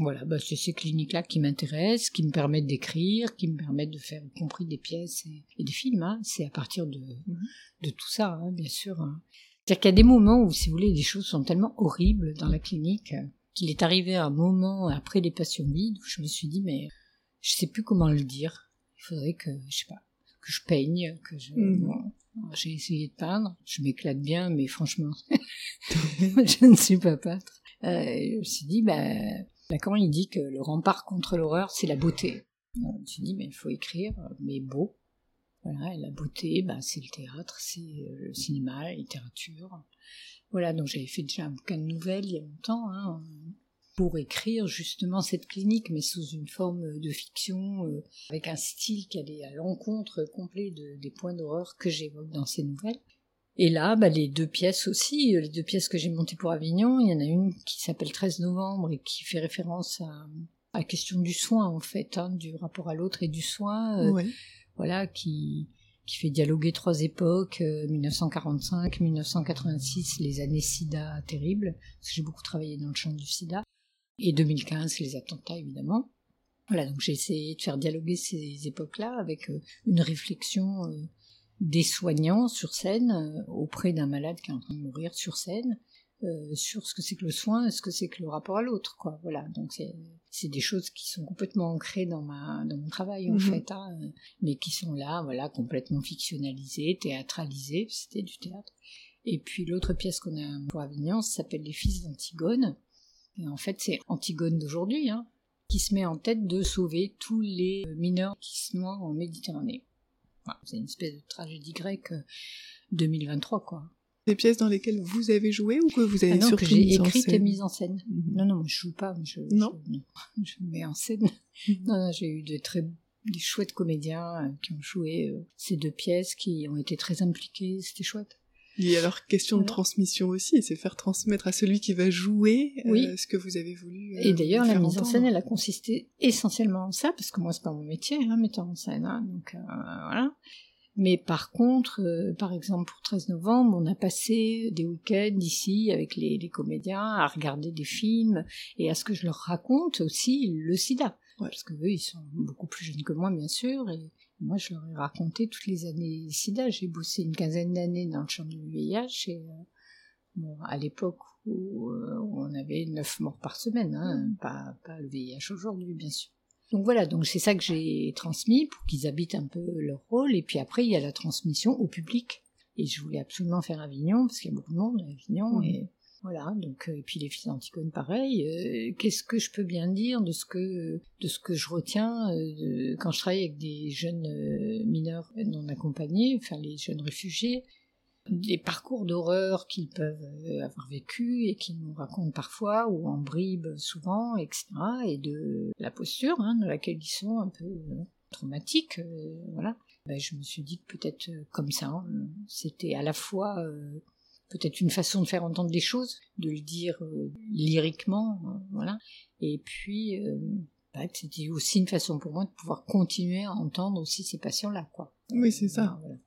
Voilà, bah c'est ces cliniques-là qui m'intéressent, qui me permettent d'écrire, qui me permettent de faire, y compris des pièces et, des films. Hein. C'est à partir de, mhm. de tout ça, hein, bien sûr. Hein. C'est-à-dire qu'il y a des moments où, si vous voulez, les choses sont tellement horribles dans la clinique qu'il est arrivé un moment après les patients vides où je me suis dit, mais je sais plus comment le dire. Il faudrait que, je sais pas, que je peigne, que je... Mhm. j'ai essayé de peindre, je m'éclate bien, mais franchement, je ne suis pas peintre. Euh, je me suis dit, ben, Lacan, il dit que le rempart contre l'horreur, c'est la beauté. Je me mais il faut écrire, mais beau. Voilà, la beauté, bah, c'est le théâtre, c'est euh, le cinéma, la littérature. Voilà, donc j'avais fait déjà un bouquin de nouvelles il y a longtemps, hein, pour écrire justement cette clinique, mais sous une forme de fiction, euh, avec un style qui allait à l'encontre complet des points d'horreur que j'évoque dans ces nouvelles. Et là, bah, les deux pièces aussi, euh, les deux pièces que j'ai montées pour Avignon, il y en a une qui s'appelle 13 novembre et qui fait référence à, la question du soin, en fait, hein, du rapport à l'autre et du soin. Euh, voilà, qui, qui fait dialoguer trois époques, 1945, euh, 1986, les années sida terribles, parce que j'ai beaucoup travaillé dans le champ du sida, et 2015, les attentats, évidemment. Voilà, donc j'ai essayé de faire dialoguer ces époques-là avec une réflexion des soignants sur scène euh, auprès d'un malade qui est en train de mourir sur scène euh, sur ce que c'est que le soin ce que c'est que le rapport à l'autre quoi. Voilà. Donc c'est c'est des choses qui sont complètement ancrées dans ma dans mon travail en mhm. fait hein, mais qui sont là voilà complètement fictionnalisées théâtralisées. C'était du théâtre. Et puis l'autre pièce qu'on a pour Avignon s'appelle les fils d'Antigone. Et en fait c'est Antigone d'aujourd'hui hein, qui se met en tête de sauver tous les mineurs qui se noient en Méditerranée c'est une espèce de tragédie grecque 2023, euh, quoi. Des pièces dans lesquelles vous avez joué ou que vous avez ah surtout que j'ai écrite et mise en scène. Mhm. Non, non, moi je joue pas, je, non. Je, mets en scène. Mhm. non, non j'ai eu de très des chouettes comédiens euh, qui ont joué euh, ces deux pièces, qui ont été très impliqués, c'était chouette. Il y a alors question de transmission aussi, c'est faire transmettre à celui qui va jouer euh, ce que vous avez voulu. Euh, et d'ailleurs, la mise en scène, elle a consisté essentiellement en ça, parce que moi, c'est pas mon métier, hein, metteur en scène, hein, donc euh, voilà. Mais par contre, par exemple, pour 13 novembre, on a passé des week-ends ici avec les, les, comédiens à regarder des films et à ce que je leur raconte aussi le sida. Parce que eux, ils sont beaucoup plus jeunes que moi, bien sûr, et moi, je leur ai raconté toutes les années SIDA. J'ai bossé une quinzaine d'années dans le champ du VIH et euh, bon, à l'époque où, euh, on avait neuf morts par semaine, hein, mm. pas, pas le VIH aujourd'hui, bien sûr. Donc voilà, donc c'est ça que j'ai transmis pour qu'ils habitent un peu leur rôle. Et puis après, il y a la transmission au public. Et je voulais absolument faire Avignon, parce qu'il y a beaucoup de monde à Avignon. Mm. Et voilà, donc euh, et puis les fils d'Antigone pareil. Euh, qu'est-ce que je peux bien dire de ce que de ce que je retiens euh, quand je travaille avec des jeunes mineurs non accompagnés, enfin les jeunes réfugiés, des parcours d'horreur qu'ils peuvent avoir vécu et qu'ils nous racontent parfois ou en bribes souvent, etc. Et de la posture hein, dans laquelle ils sont un peu traumatiques, voilà ben, je me suis dit que peut-être comme ça, hein, c'était à la fois peut-être une façon de faire entendre des choses, de le dire euh, lyriquement, hein, voilà. Et puis, bah, c'était aussi une façon pour moi de pouvoir continuer à entendre aussi ces patients-là, quoi. Oui, c'est ça. Voilà.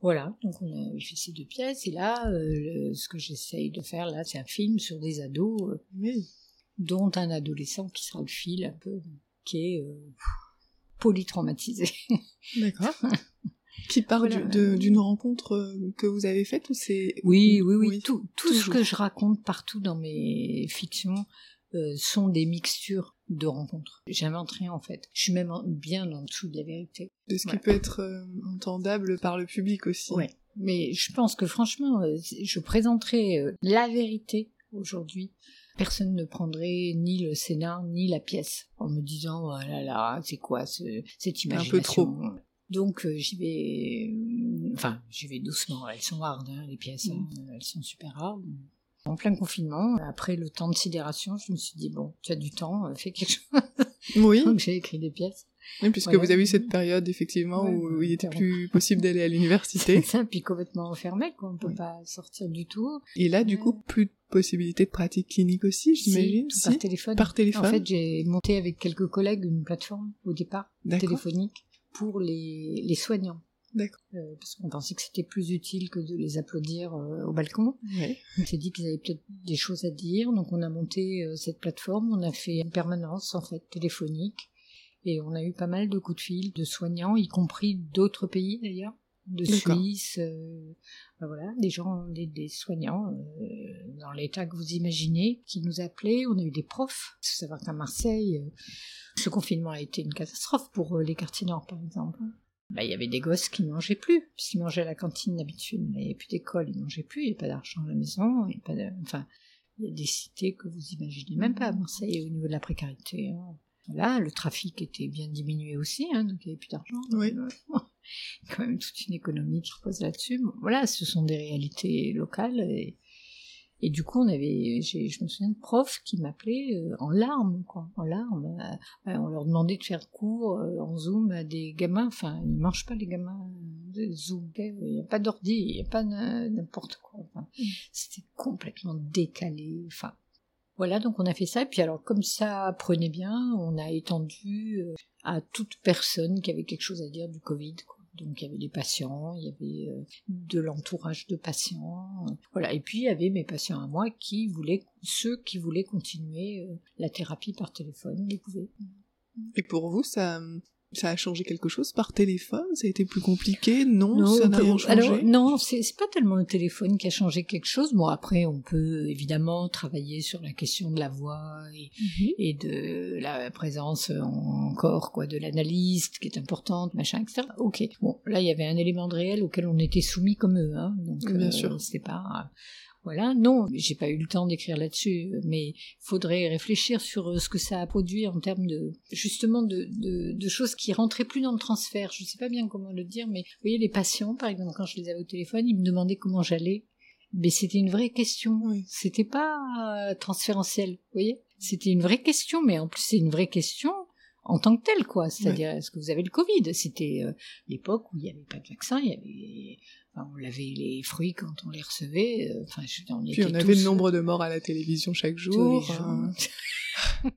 Voilà, donc on a fait ces deux pièces, et là, ce que j'essaye de faire, là, c'est un film sur des ados, dont un adolescent qui sera le fil un peu, qui est polytraumatisé. D'accord. qui parle d'une rencontre euh, que vous avez faite ou c'est oui, oui, oui, tout, tout ce que je raconte partout dans mes fictions euh, sont des mixtures de rencontres. J'invente rien en fait. Je suis même bien en dessous de la vérité. De ce qui peut être euh, entendable par le public aussi. Ouais. Mais je pense que franchement, je présenterai la vérité aujourd'hui personne ne prendrait ni le scénar ni la pièce en me disant oh là là c'est quoi ce, cette imagination un peu trop donc euh, j'y vais enfin j'y vais doucement elles sont hard hein, les pièces hein. mm. elles sont super hard en plein confinement, après le temps de sidération, je me suis dit, bon, tu as du temps, euh, fais quelque chose. Oui. Donc j'ai écrit des pièces. Oui, puisque vous avez eu cette période, effectivement, où il était plus possible d'aller à l'université. C'est ça, puis complètement enfermé, quoi. On peut pas sortir du tout. Et là, du coup, plus de possibilité de pratique clinique aussi, j'imagine. Si, par téléphone. Par téléphone. En fait, j'ai monté avec quelques collègues une plateforme, au départ, téléphonique, pour les, les soignants. D'accord. Euh, parce qu'on pensait que c'était plus utile que de les applaudir euh, au balcon. Ouais. On s'est dit qu'ils avaient peut-être des choses à dire, donc on a monté euh, cette plateforme, on a fait une permanence en fait téléphonique, et on a eu pas mal de coups de fil de soignants, y compris d'autres pays d'ailleurs, de Suisse, ben voilà, des gens, des, des soignants dans l'état que vous imaginez, qui nous appelaient. On a eu des profs. Il faut savoir qu'à Marseille, ce confinement a été une catastrophe pour les quartiers nord, par exemple bah, il y avait des gosses qui ne mangeaient plus, puisqu'ils mangeaient à la cantine d'habitude, mais il n'y avait plus d'école, ils mangeaient plus, il n'y avait pas d'argent à la maison, il pas de... enfin, il y a des cités que vous imaginez même pas à Marseille au niveau de la précarité. Hein. Là, le trafic était bien diminué aussi, hein, donc il n'y avait plus d'argent. Oui. quand même toute une économie qui repose là-dessus. voilà, ce sont des réalités locales et et du coup, on avait, je me souviens de profs qui m'appelaient euh, en larmes, quoi, en larmes. Euh, euh, on leur demandait de faire cours en Zoom à des gamins. Enfin, ils mangent pas les gamins Zoom. Il n'y a pas d'ordi, il n'y a pas n'importe quoi. Mm. C'était complètement décalé. Enfin, voilà, donc on a fait ça. Et puis alors, comme ça prenait bien, on a étendu à toute personne qui avait quelque chose à dire du Covid. Quoi. Donc il y avait des patients, il y avait euh, de l'entourage de patients, euh, voilà. Et puis il y avait mes patients à moi qui voulaient, ceux qui voulaient continuer euh, la thérapie par téléphone, ils pouvaient. Et pour vous, ça, ça a changé quelque chose par téléphone? Ça a été plus compliqué? Non, ça n'a rien changé? alors, Non, c'est pas tellement le téléphone qui a changé quelque chose. Bon, après, on peut évidemment travailler sur la question de la voix et, mhm. et de la présence encore quoi de l'analyste qui est importante, machin, etc. Ok. Bon, là, il y avait un élément de réel auquel on était soumis comme eux. Hein, donc, Bien euh, sûr. C'était pas voilà, non, j'ai pas eu le temps d'écrire là-dessus, mais il faudrait réfléchir sur euh, ce que ça a produit en termes de justement de, de, choses qui rentraient plus dans le transfert. Je sais pas bien comment le dire, mais vous voyez les patients, par exemple, quand je les avais au téléphone, ils me demandaient comment j'allais. Mais c'était une vraie question. C'était pas euh, transférentiel, vous voyez. C'était une vraie question, mais en plus c'est une vraie question en tant que telle, quoi. C'est-à-dire, est-ce que vous avez le Covid? C'était euh, l'époque où il n'y avait pas de vaccin, il y avait on lavait les fruits quand on les recevait. Euh, enfin, on Puis on avait le nombre de morts à la télévision chaque jour. Hein.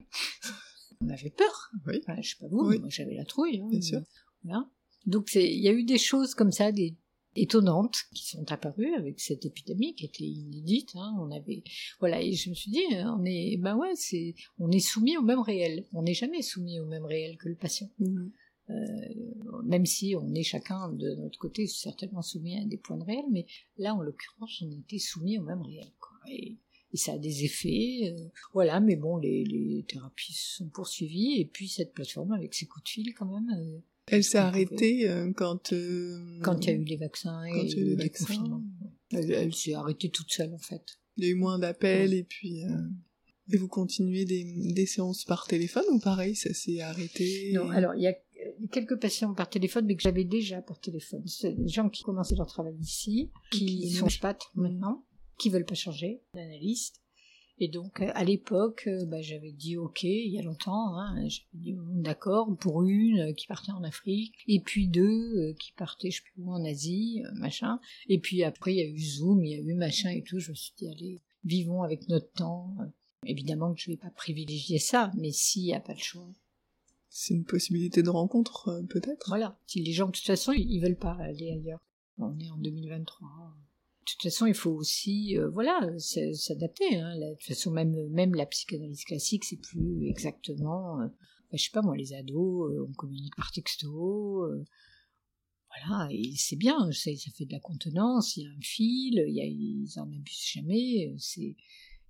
on avait peur. Oui. Enfin, je sais pas vous, moi j'avais la trouille. Hein, Bien sûr. Voilà. Donc il y a eu des choses comme ça, des étonnantes qui sont apparues avec cette épidémie qui était inédite. Hein. On avait, voilà, et je me suis dit, on est, ben ouais, c'est, on est soumis au même réel. On n'est jamais soumis au même réel que le patient. Mmh. Euh, même si on est chacun de notre côté certainement soumis à des points de réel, mais là en l'occurrence on était soumis au même réel. Quoi. Et, ça a des effets, euh, voilà, mais bon, les, les, thérapies sont poursuivies, et puis cette plateforme avec ses coups de fil quand même. Euh, Elle s'est arrêtée quand... Quand il y a eu les vaccins et les, Elle, s'est arrêtée toute seule en fait. Il y a eu moins d'appels et puis... Et vous continuez des, des, séances par téléphone ou pareil, ça s'est arrêté Non, alors il y a quelques patients par téléphone, mais que j'avais déjà par téléphone. C'est des gens qui commençaient leur travail ici, qui sont pattes maintenant, qui veulent pas changer d'analyste. Et donc, à l'époque, bah, j'avais dit OK, il y a longtemps, hein, j'avais dit d'accord pour une qui partait en Afrique, et puis deux qui partaient, je sais plus où, en Asie, machin. Et puis après, il y a eu Zoom, il y a eu machin et tout. Je me suis dit, allez, vivons avec notre temps. Évidemment que je ne vais pas privilégier ça, mais s'il n'y a pas le choix. C'est une possibilité de rencontre, euh, peut-être Voilà. Si les gens, de toute façon, ils veulent pas aller ailleurs. On est en 2023. De toute façon, il faut aussi, euh, voilà, s'adapter. Hein. De toute façon, même, même la psychanalyse classique, c'est plus exactement, euh, je sais pas moi, les ados, on communique par texto, voilà, et c'est bien, ça, ça fait de la contenance, il y a un fil, il y a, ils en abusent jamais, c'est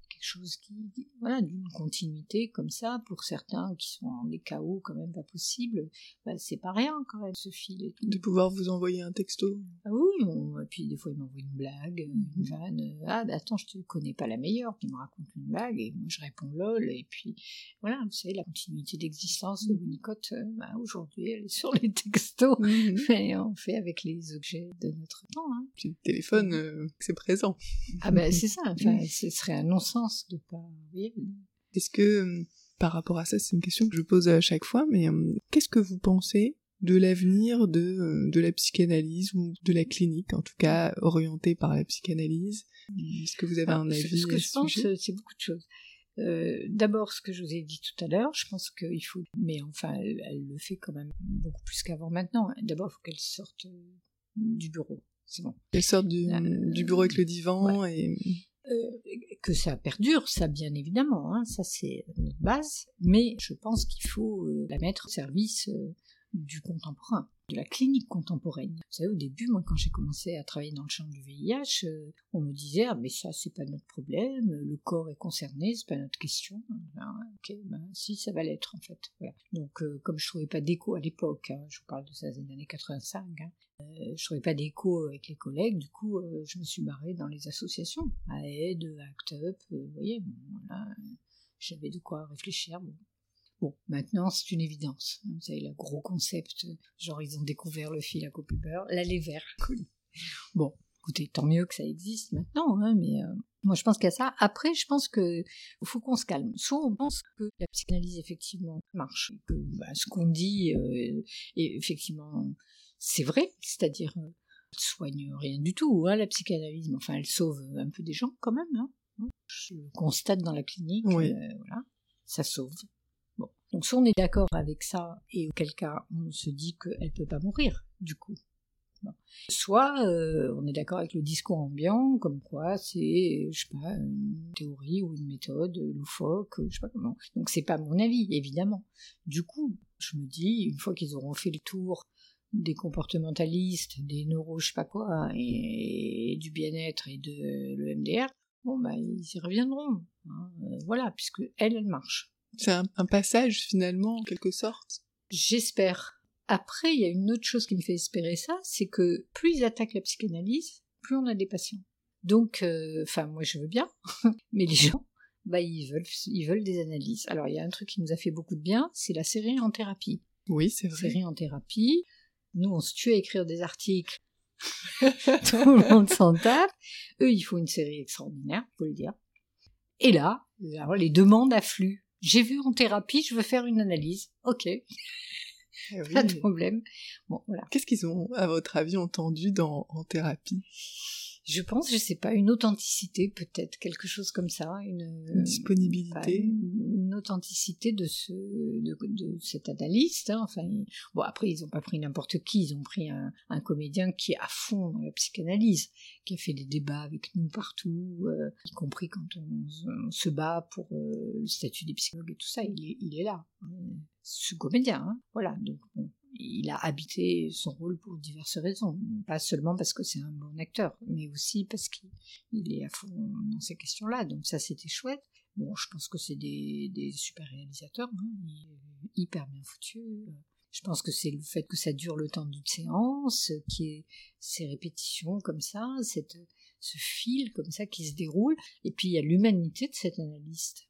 quelque chose qui, voilà, d'une continuité comme ça, pour certains qui sont en des chaos quand même pas possible, bah, c'est pas rien quand même ce fil. De pouvoir vous envoyer un texto. Ah oui, et puis des fois il m'envoie une blague, une mhm. vanne, ah bah attends je te connais pas la meilleure, puis il me raconte une blague et moi je réponds lol, et puis voilà, vous savez, la continuité d'existence de Winnicott, euh, bah, aujourd'hui elle est sur les textos, mhm. mais on fait avec les objets de notre temps. Hein. Puis le téléphone, euh, c'est présent. Ah ben c'est ça, enfin, ce serait un non-sens de pas Est-ce que, euh, par rapport à ça, c'est une question que je pose à chaque fois, mais euh, qu'est-ce que vous pensez de l'avenir de, euh, de la psychanalyse ou de la clinique, en tout cas orientée par la psychanalyse? Est-ce que vous avez un avis Ce que je pense, c'est beaucoup de choses. D'abord, ce que je vous ai dit tout à l'heure, je pense qu'il faut, mais enfin, elle, le fait quand même beaucoup plus qu'avant maintenant. D'abord, il faut qu'elle sorte du bureau. C'est bon. Qu'elle sorte du, du, bureau avec le divan et euh, que ça perdure, ça bien évidemment, hein, ça c'est notre base, mais je pense qu'il faut euh, la mettre au service euh, du contemporain, de la clinique contemporaine. Vous savez, au début, moi, quand j'ai commencé à travailler dans le champ du VIH, on me disait ah mais ça c'est pas notre problème, le corps est concerné, c'est pas notre question. Ben, ok, ben si ça va l'être en fait. Donc comme je trouvais pas d'écho à l'époque, hein, je vous parle de ça des années 85, euh, je trouvais pas d'écho avec les collègues, du coup, euh, je me suis barrée dans les associations, à Aide, Act Up, euh, vous voyez, voilà, j'avais de quoi réfléchir. Bon. Bon maintenant, c'est une évidence. Vous savez, le gros concept, genre, ils ont découvert le fil à copubeur, l'allée vert, cool. Bon, écoutez, tant mieux que ça existe maintenant, hein, mais moi je pense qu'à ça. Après, je pense que faut qu'on se calme. Soit on pense que la psychanalyse effectivement marche, que bah, ce qu'on dit est effectivement c'est vrai, c'est-à-dire elle euh, soigne rien du tout, hein, la psychanalyse, mais enfin elle sauve un peu des gens quand même. Hein. Je constate dans la clinique, euh, voilà, ça sauve. Donc soit on est d'accord avec ça, et auquel cas on se dit qu'elle peut pas mourir, du coup. Soit euh, on est d'accord avec le discours ambiant, comme quoi c'est, je sais pas, une théorie ou une méthode loufoque, je sais pas comment. Donc c'est pas mon avis, évidemment. Du coup, je me dis, une fois qu'ils auront fait le tour des comportementalistes, des neuro je sais pas quoi, et, du bien-être et de l'EMDR, bon bah ils y reviendront. Hein, euh, voilà, puisque elle, elle marche. C'est un, passage finalement, en quelque sorte. J'espère. Après, il y a une autre chose qui me fait espérer ça, c'est que plus ils attaquent la psychanalyse, plus on a des patients. Donc, euh, enfin, moi je veux bien, mais les gens, bah ils veulent, ils veulent des analyses. Alors, il y a un truc qui nous a fait beaucoup de bien, c'est la série en thérapie. Oui, c'est vrai. Série en thérapie. Nous, on se tue à écrire des articles. Tout le monde s'en tape. Eux, il faut une série extraordinaire, faut le dire. Et là, les demandes affluent. J'ai vu en thérapie, je veux faire une analyse. Ok. Eh Pas de problème. Bon, voilà. Qu'est-ce qu'ils ont, à votre avis, entendu dans, en thérapie? Je pense, je sais pas, une authenticité peut-être, quelque chose comme ça, une, disponibilité, une, authenticité de ce de, de cet analyste. Hein, enfin, bon après ils ont pas pris n'importe qui, ils ont pris un, un, comédien qui est à fond dans la psychanalyse, qui a fait des débats avec nous partout, euh, y compris quand on, se bat pour euh, le statut des psychologues et tout ça, il est, il est là. Ce comédien, hein, voilà. Donc bon, il a habité son rôle pour diverses raisons. Pas seulement parce que c'est un bon acteur, mais aussi parce qu'il est à fond dans ces questions-là. Donc ça, c'était chouette. Bon, je pense que c'est des, super réalisateurs, hein, hyper bien foutus. Je pense que c'est le fait que ça dure le temps d'une séance, qui est ces répétitions comme ça, cette, ce fil comme ça qui se déroule. Et puis il y a l'humanité de cet analyste.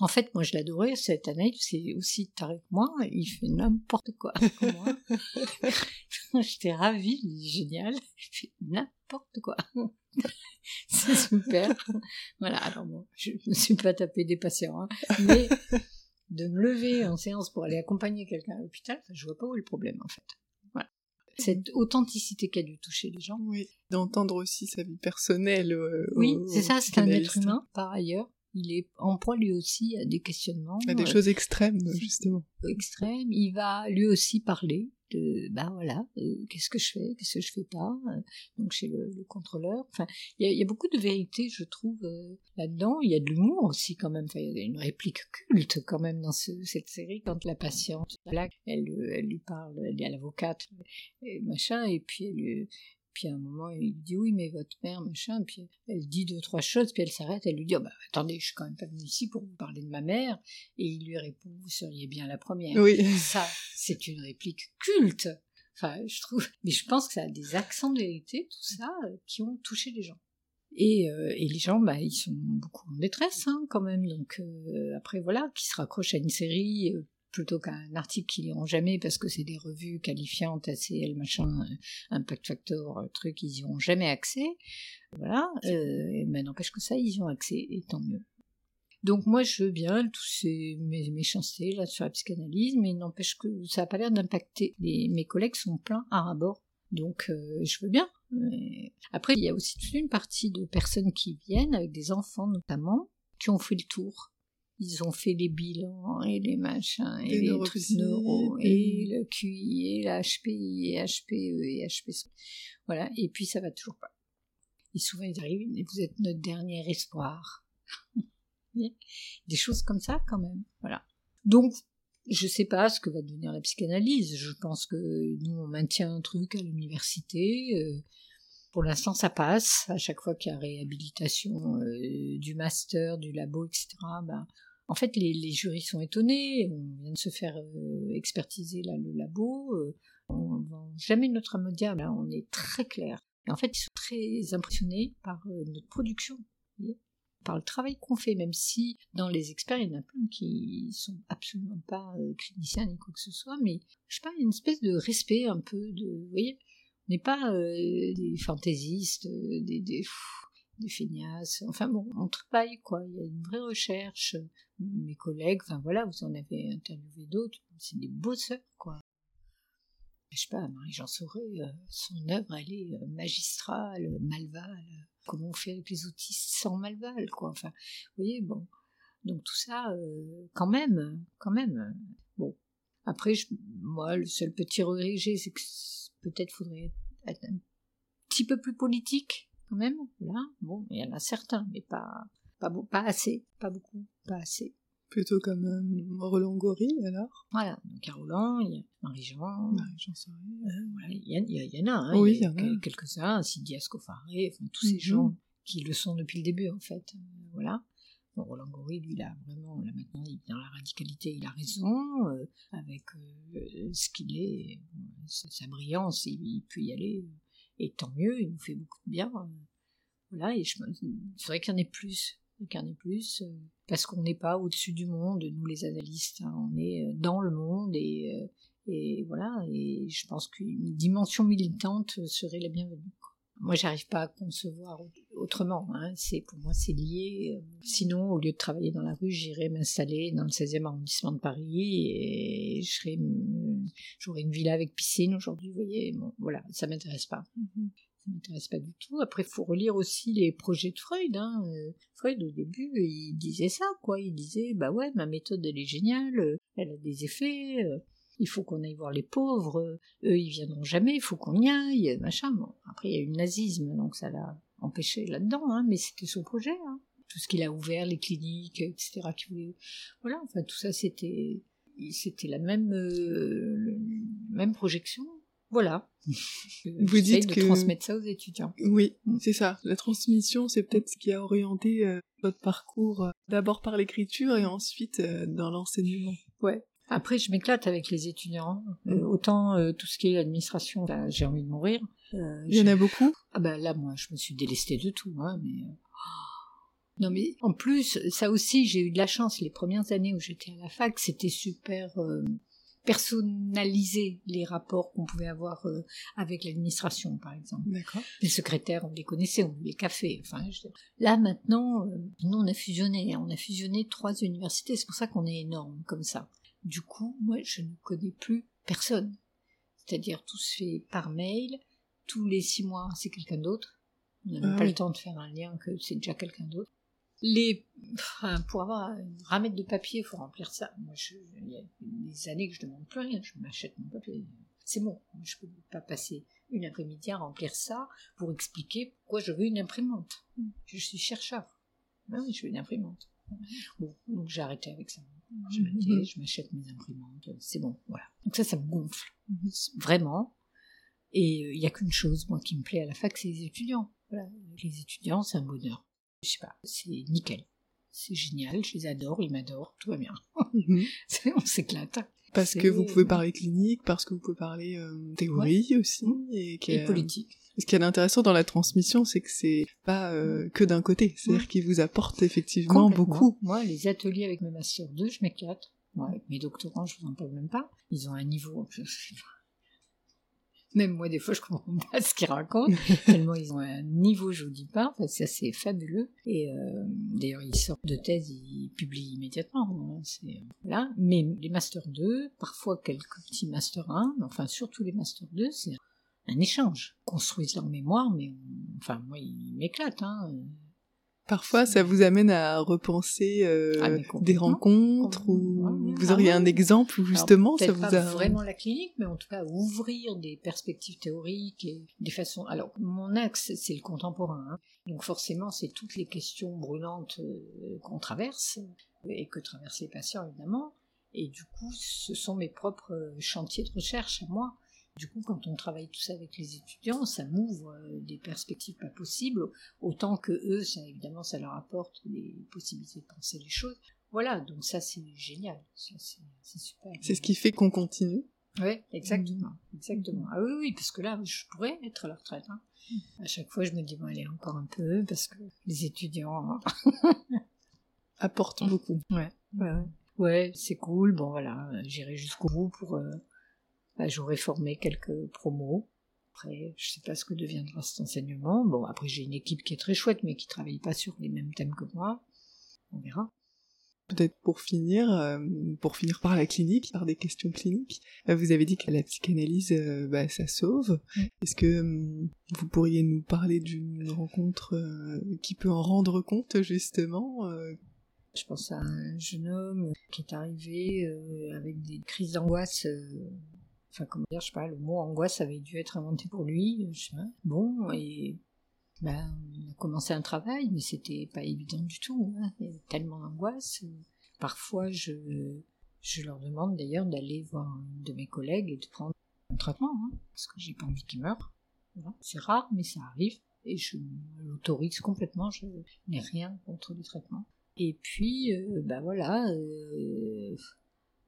En fait, moi, je l'adorais, cette année, c'est aussi taré que moi, il fait n'importe quoi J'étais ravie, génial, il fait n'importe quoi. c'est super. voilà, alors bon, je me suis pas tapé des patients, hein, mais de me lever en séance pour aller accompagner quelqu'un à l'hôpital, je vois pas où est le problème en fait. Voilà. Cette authenticité qui a dû toucher les gens. Oui, d'entendre aussi sa vie personnelle. Euh, oui, c'est ça, c'est un être humain par ailleurs. Il est en proie lui aussi à des questionnements. À des choses extrêmes, justement. Extrêmes. Il va lui aussi parler de bah voilà euh, qu'est-ce que je fais qu'est-ce que je fais pas euh, donc chez le, contrôleur enfin il y a, beaucoup de vérité je trouve euh, là-dedans il y a de l'humour aussi quand même il y a une réplique culte quand même dans cette série quand la patiente là elle, elle lui parle elle est à l'avocate et machin et puis elle puis à un moment, il lui dit oui, mais votre mère, machin. Puis elle dit deux, trois choses, puis elle s'arrête, elle lui dit oh, bah, attendez, je suis quand même pas venue ici pour vous parler de ma mère. Et il lui répond vous seriez bien la première. Oui. Ça, c'est une réplique culte. Enfin, je trouve. Mais je pense que ça a des accents de vérité, tout ça, euh, qui ont touché les gens. Et, euh, et, les gens, bah, ils sont beaucoup en détresse, hein, quand même. Donc euh, après, voilà, qui se raccrochent à une série plutôt qu'un article qu'ils liront jamais parce que c'est des revues qualifiantes, ACL, machin, euh, Impact Factor, euh, truc, ils y ont jamais accès. Voilà, euh, mais n'empêche que ça, ils y ont accès, et tant mieux. Donc moi, je veux bien tous ces méchancetés là sur la psychanalyse, mais n'empêche que ça n'a pas l'air d'impacter. Mes collègues sont pleins à rabord, donc je veux bien. Après, il y a aussi toute une partie de personnes qui viennent, avec des enfants notamment, qui ont fait le tour ils ont fait les bilans et les machins et les trucs neuro et le QI et l'HPI et HPE et HPC. Voilà, et puis ça va toujours pas. Et souvent ils arrivent, vous êtes notre dernier espoir. Des choses comme ça quand même. Voilà. Donc, je sais pas ce que va devenir la psychanalyse. Je pense que nous, on maintient un truc à l'université. Euh, pour l'instant, ça passe. À chaque fois qu'il y a réhabilitation euh, du master, du labo, etc., ben, en fait, les, jurys sont étonnés. On vient de se faire euh, expertiser là, le labo. Euh, on ne vend jamais notre. Là, on est très clair. Et en fait, ils sont très impressionnés par euh, notre production, par le travail qu'on fait, même si dans les experts, il y en a plein qui sont absolument pas cliniciens ni quoi que ce soit, mais je sais pas, une espèce de respect un peu de, vous voyez, on n'est pas des fantaisistes, des, des des feignasses. Enfin bon, on travaille quoi. Il y a une vraie recherche. Mes collègues, enfin voilà, vous en avez interviewé d'autres. C'est des bosseurs quoi. Je sais pas, Marie-Jean Sauré, euh, son œuvre, elle est euh, magistrale, Malval. Comment on fait avec les outils sans Malval quoi? Enfin, vous voyez, bon. Donc tout ça, euh, quand même, quand même. Bon. Après, moi, le seul petit regret j'ai, c'est que peut-être faudrait être un petit peu plus politique quand même. Voilà. Bon, il y en a certains, mais pas, pas, pas assez, pas beaucoup, pas assez. Plutôt comme euh, Roland Gori, alors? Voilà, donc il y a Roland, il y a Marie-Jean. Marie-Jean euh, voilà, il y, il y, en a, hein, oui, il y, a, quelques-uns, Sidi Ascofaré, enfin, tous ces mhm. gens qui le sont depuis le début, en fait. Euh, voilà. Bon, Roland Gori, lui, là, vraiment, là, maintenant, il est dans la radicalité, il a raison, avec ce qu'il est, sa brillance, il, il, peut y aller et tant mieux, il nous fait beaucoup de bien. Euh, voilà, et je, il faudrait qu'il y en ait plus, qu'il y en ait plus, euh, parce qu'on n'est pas au-dessus du monde, nous les analystes, hein, on est euh, dans le monde et, et voilà, et je pense qu'une dimension militante serait la bienvenue. Moi, j'arrive pas à concevoir autrement. Hein. C'est pour moi, c'est lié. Sinon, au lieu de travailler dans la rue, j'irais m'installer dans le 16e arrondissement de Paris et je j'aurais une villa avec piscine aujourd'hui. Vous voyez, bon, voilà, ça m'intéresse pas. Mm-hmm. Ça m'intéresse pas du tout. Après, il faut relire aussi les projets de Freud. Hein. Euh, Freud, au début, il disait ça, quoi. Il disait, bah ouais, ma méthode, elle est géniale, elle a des effets. Euh, il faut qu'on aille voir les pauvres, eux ils viendront jamais, il faut qu'on y aille, machin. Bon, après il y a eu le nazisme, donc ça l'a empêché là-dedans, hein, mais c'était son projet. Hein. Tout ce qu'il a ouvert, les cliniques, etc. Voilà, enfin tout ça c'était c'était la même euh, même projection. Voilà. Vous dites de que transmettre ça aux étudiants. Oui, mm. c'est ça. La transmission, c'est peut-être ce qui a orienté euh, votre parcours euh, d'abord par l'écriture et ensuite dans l'enseignement. Ouais. Après, je m'éclate avec les étudiants. Euh, autant euh, tout ce qui est administration, bah, j'ai envie de mourir. Euh, Il y en a beaucoup? Ah ben là, moi, je me suis délestée de tout. Hein, mais... Non mais en plus, ça aussi, j'ai eu de la chance. Les premières années où j'étais à la fac, c'était super personnaliser les rapports qu'on pouvait avoir euh, avec l'administration, par exemple. D'accord. Les secrétaires, on les connaissait, on les cafés. Enfin, là maintenant, euh, nous on a fusionné, on a fusionné trois universités. C'est pour ça qu'on est énorme comme ça. Du coup, moi, je ne connais plus personne. C'est-à-dire tout se fait par mail. Tous les six mois, c'est quelqu'un d'autre. On n'a même Ah pas oui. le temps de faire un lien que c'est déjà quelqu'un d'autre. Les, enfin, pour avoir une ramette de papier, il faut remplir ça. Moi, je, il y a des années que je demande plus rien. Je m'achète mon papier. C'est bon. Je peux pas passer une après-midi à remplir ça pour expliquer pourquoi je veux une imprimante. Je suis chercheur. Ben oui, je veux une imprimante. Bon, donc j'ai arrêté avec ça. J'ai arrêté, je m'achète mes imprimantes. C'est bon, voilà. Donc ça, ça me gonfle. Mhm. Vraiment. Et euh, il y a qu'une chose, moi, qui me plaît à la fac, c'est les étudiants. Voilà. Les étudiants, c'est un bonheur. Je sais pas, c'est nickel. C'est génial, je les adore, ils m'adorent, tout va bien. Mhm. On s'éclate. Parce que vous pouvez parler clinique, parce que vous pouvez parler euh, théorie aussi, et, qu'il y Et a- politique. Ce qui est intéressant dans la transmission, c'est que c'est pas euh, que d'un côté, c'est-à-dire qu'il vous apporte effectivement beaucoup. Moi, les ateliers avec mes Master 2, je m'éclate. Moi, avec mes doctorants, je vous en parle même pas. Ils ont un niveau. Même moi, des fois, je comprends pas ce qu'ils racontent. tellement ils ont un niveau, je vous dis pas. Enfin, c'est assez fabuleux. Et euh, d'ailleurs, ils sortent de thèse, ils publient immédiatement. hein. C'est voilà. Mais les Master 2, parfois quelques petits Master 1, mais enfin surtout les Master 2, c'est un échange. Ils construisent leur mémoire, mais enfin moi, ils m'éclatent. Hein. Parfois, ça vous amène à repenser euh, Ah, des rencontres ou vous Ah auriez oui. un exemple où justement Alors, ça vous pas a vraiment la clinique, mais en tout cas ouvrir des perspectives théoriques et des façons. Alors mon axe c'est le contemporain, hein. donc forcément c'est toutes les questions brûlantes euh, qu'on traverse et que traversent les patients évidemment. Et du coup, ce sont mes propres euh, chantiers de recherche à moi. Du coup, quand on travaille tout ça avec les étudiants, ça m'ouvre euh, des perspectives pas possibles, autant que eux, ça évidemment, ça leur apporte des possibilités de penser les choses. Voilà, donc ça c'est génial, c'est super. c'est ce qui fait qu'on continue. Oui, exactement, exactement. Ah oui, oui, parce que là, je pourrais être à la retraite. Hein. À chaque fois, je me dis bon, allez, encore un peu, parce que les étudiants. hein. Apporte beaucoup. Ouais, ouais, ouais. Ouais, c'est cool. Bon, voilà, euh, j'irai jusqu'au bout pour. euh, bah, J'aurai formé quelques promos. Après, je sais pas ce que deviendra cet enseignement. Bon, après, j'ai une équipe qui est très chouette, mais qui travaille pas sur les mêmes thèmes que moi. On verra. Peut-être pour finir, euh, pour finir par la clinique, par des questions cliniques, euh, vous avez dit que la psychanalyse, euh, bah, ça sauve. Est-ce que vous pourriez nous parler d'une rencontre qui peut en rendre compte justement Je pense à un jeune homme qui est arrivé avec des crises d'angoisse. Euh, Enfin, comment dire, je sais pas, le mot angoisse avait dû être inventé pour lui. Bon, et ben, on a commencé un travail, mais c'était pas évident du tout. Hein. Il y avait tellement d'angoisse. Parfois, je, je leur demande d'ailleurs d'aller voir un de mes collègues et de prendre un traitement, hein, parce que j'ai pas envie qu'ils meurent. Voilà. C'est rare, mais ça arrive. Et je l'autorise complètement. Je n'ai rien contre le traitement. Et puis, euh, bah voilà, euh,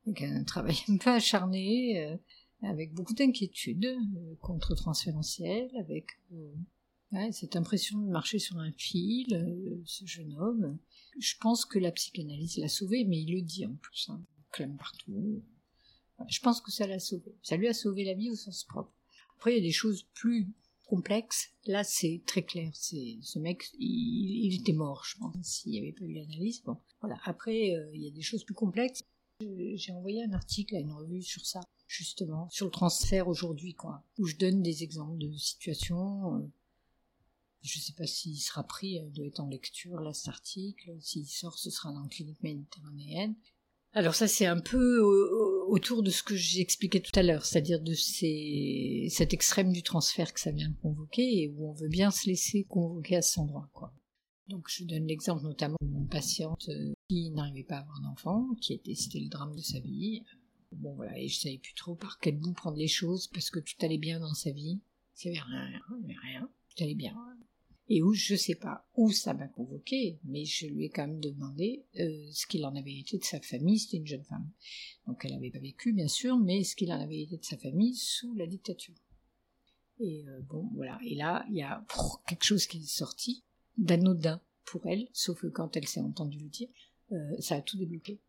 avec un travail un peu acharné, euh, avec beaucoup d'inquiétude, euh, contre-transférentiel, avec euh, cette impression de marcher sur un fil, euh, ce jeune homme. Je pense que la psychanalyse l'a sauvé, mais il le dit en plus, hein, il clame partout. Je pense que ça l'a sauvé. Ça lui a sauvé la vie au sens propre. Après, il y a des choses plus complexes. Là, c'est très clair. C'est ce mec, il, était mort, je pense, s'il n'y avait pas eu l'analyse. Bon, voilà. Après, il y a des choses plus complexes. J'ai envoyé un article à une revue sur ça, justement, sur le transfert aujourd'hui, quoi, où je donne des exemples de situations. euh, je ne sais pas s'il sera pris, il doit être en lecture, là, cet article. S'il sort, ce sera dans la clinique méditerranéenne. Alors ça, c'est un peu au- au- autour de ce que j'ai expliqué tout à l'heure, c'est-à-dire de cet extrême du transfert que ça vient de convoquer et où on veut bien se laisser convoquer à cet endroit, quoi. Donc je donne l'exemple notamment d'une patiente euh, qui n'arrivait pas à avoir d'enfant, qui était, c'était le drame de sa vie. Bon voilà, et je savais plus trop par quel bout prendre les choses parce que tout allait bien dans sa vie. Il n'y avait rien, il n'y avait rien, tout allait bien. Et où je sais pas où ça m'a convoqué, mais je lui ai quand même demandé euh, ce qu'il en avait été de sa famille. C'était une jeune femme, donc elle avait pas vécu bien sûr, mais ce qu'il en avait été de sa famille sous la dictature. Et euh, bon voilà, et là il y a quelque chose qui est sorti d'anodin pour elle, sauf que quand elle s'est entendue le dire, euh, ça a tout débloqué.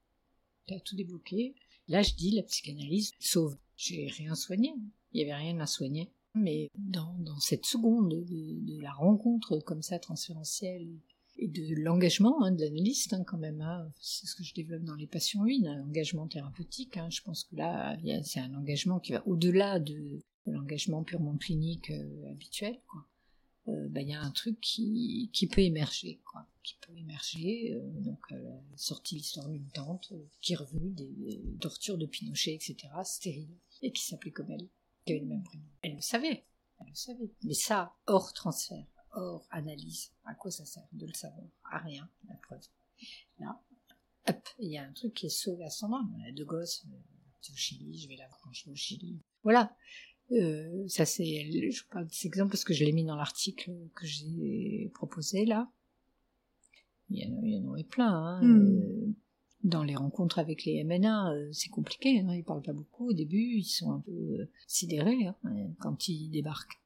Ça a tout débloqué. Là, je dis, la psychanalyse sauve. J'ai rien soigné. Il y avait rien à soigner. Mais dans, cette seconde de, la rencontre comme ça transférentielle et de l'engagement hein, de l'analyste hein, quand même, hein, c'est ce que je développe dans les passions 1, un engagement thérapeutique. Je pense que là, c'est un engagement qui va au-delà de, l'engagement purement clinique euh, habituel. Euh, bah, il y a un truc qui, qui peut émerger, quoi, qui peut émerger. Euh, donc, euh, sortie l'histoire d'une tante qui est revenue des, tortures de Pinochet, etc., stérile, et qui s'appelait comme elle, qui avait le même prénom. Elle le savait, elle le savait. Mais ça, hors transfert, hors analyse, à quoi ça sert de le savoir? À rien, la preuve. Là, hop, il y a un truc qui est sauvé à son âme. On a deux gosses, au Chili, je vais la brancher au Chili. Voilà, euh, ça c'est, je parle de cet exemple parce que je l'ai mis dans l'article que j'ai proposé là. Il y, en, il y en aurait plein. Hein. Hmm. Euh, dans les rencontres avec les MNA, euh, c'est compliqué. Hein. Ils parlent pas beaucoup au début. Ils sont un peu sidérés hein, quand ils débarquent.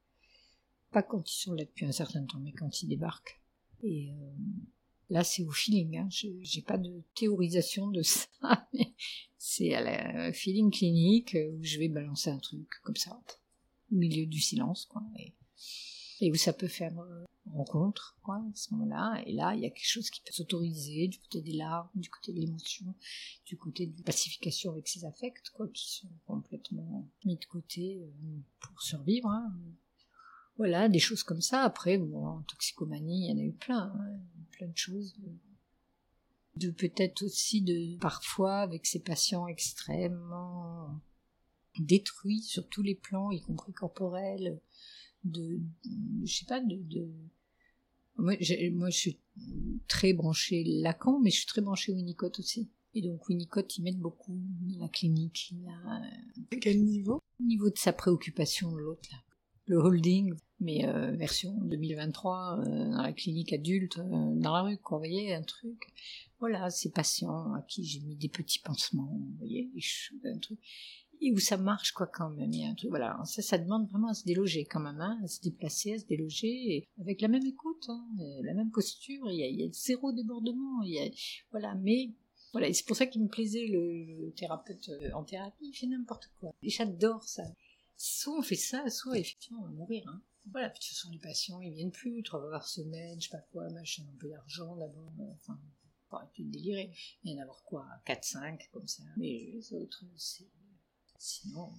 Pas quand ils sont là depuis un certain temps, mais quand ils débarquent. Et là, c'est au feeling. Hein. J'ai pas de théorisation de ça, mais c'est à la feeling clinique où je vais balancer un truc comme ça, au milieu du silence, quoi. Et, où ça peut faire euh, rencontre, quoi, à ce moment-là. Et là, il y a quelque chose qui peut s'autoriser du côté des larmes, du côté de l'émotion, du côté de la pacification avec ses affects, quoi, qui sont complètement mis de côté euh, pour survivre. Hein. Voilà, des choses comme ça. Après, bon, en toxicomanie, il y en a eu plein, hein, plein de choses de peut-être aussi de parfois avec ces patients extrêmement détruits sur tous les plans, y compris corporels, de, je sais pas, de, de... Moi, moi, je suis très branchée Lacan, mais je suis très branchée Winnicott aussi. Et donc Winnicott, ils mettent beaucoup dans la clinique. À quel niveau? Au niveau de sa préoccupation, l'autre, là. Le holding, mais euh, version 2023 euh, dans la clinique adulte, euh, dans la rue, vous voyez, un truc. Voilà, ces patients à qui j'ai mis des petits pansements, vous voyez, un truc. Et où ça marche, quoi, quand même. Il y a un truc, voilà. Ça, ça demande vraiment à se déloger, quand même, hein, à se déplacer, à se déloger, avec la même écoute, hein, la même posture. Il y, a, il y a zéro débordement. Il y a, voilà, mais voilà, c'est pour ça qu'il me plaisait le, thérapeute en thérapie, il fait n'importe quoi. Et j'adore ça. Soit on fait ça, soit effectivement on va mourir. Hein. Voilà, puis de toute façon, les patients, ils viennent plus, trois fois par semaine, je sais pas quoi, machin, un peu d'argent d'abord, enfin, faut arrêter de délirer. Il y en a avoir quoi, 4, 5, comme ça. Mais les autres, c'est. Sinon.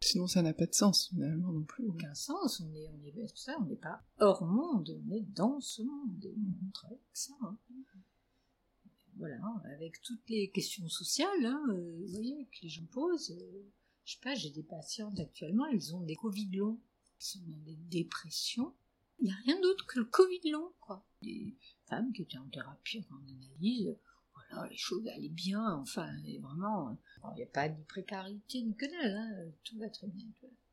Sinon, ça n'a pas de sens, finalement, non plus. Aucun sens, on est, on est, ça, on n'est pas hors monde, on est dans ce monde, et on travaille avec ça. Hein. Voilà, avec toutes les questions sociales, hein, euh, vous voyez, que les gens posent. Euh, je sais pas, j'ai des patientes actuellement, elles ont des Covid longs, elles sont dans des dépressions. Il n'y a rien d'autre que le Covid long, quoi. Des femmes qui étaient en thérapie, en analyse, voilà, les choses allaient bien, enfin, vraiment, il n'y a pas de précarité ni que dalle, hein, tout va très bien.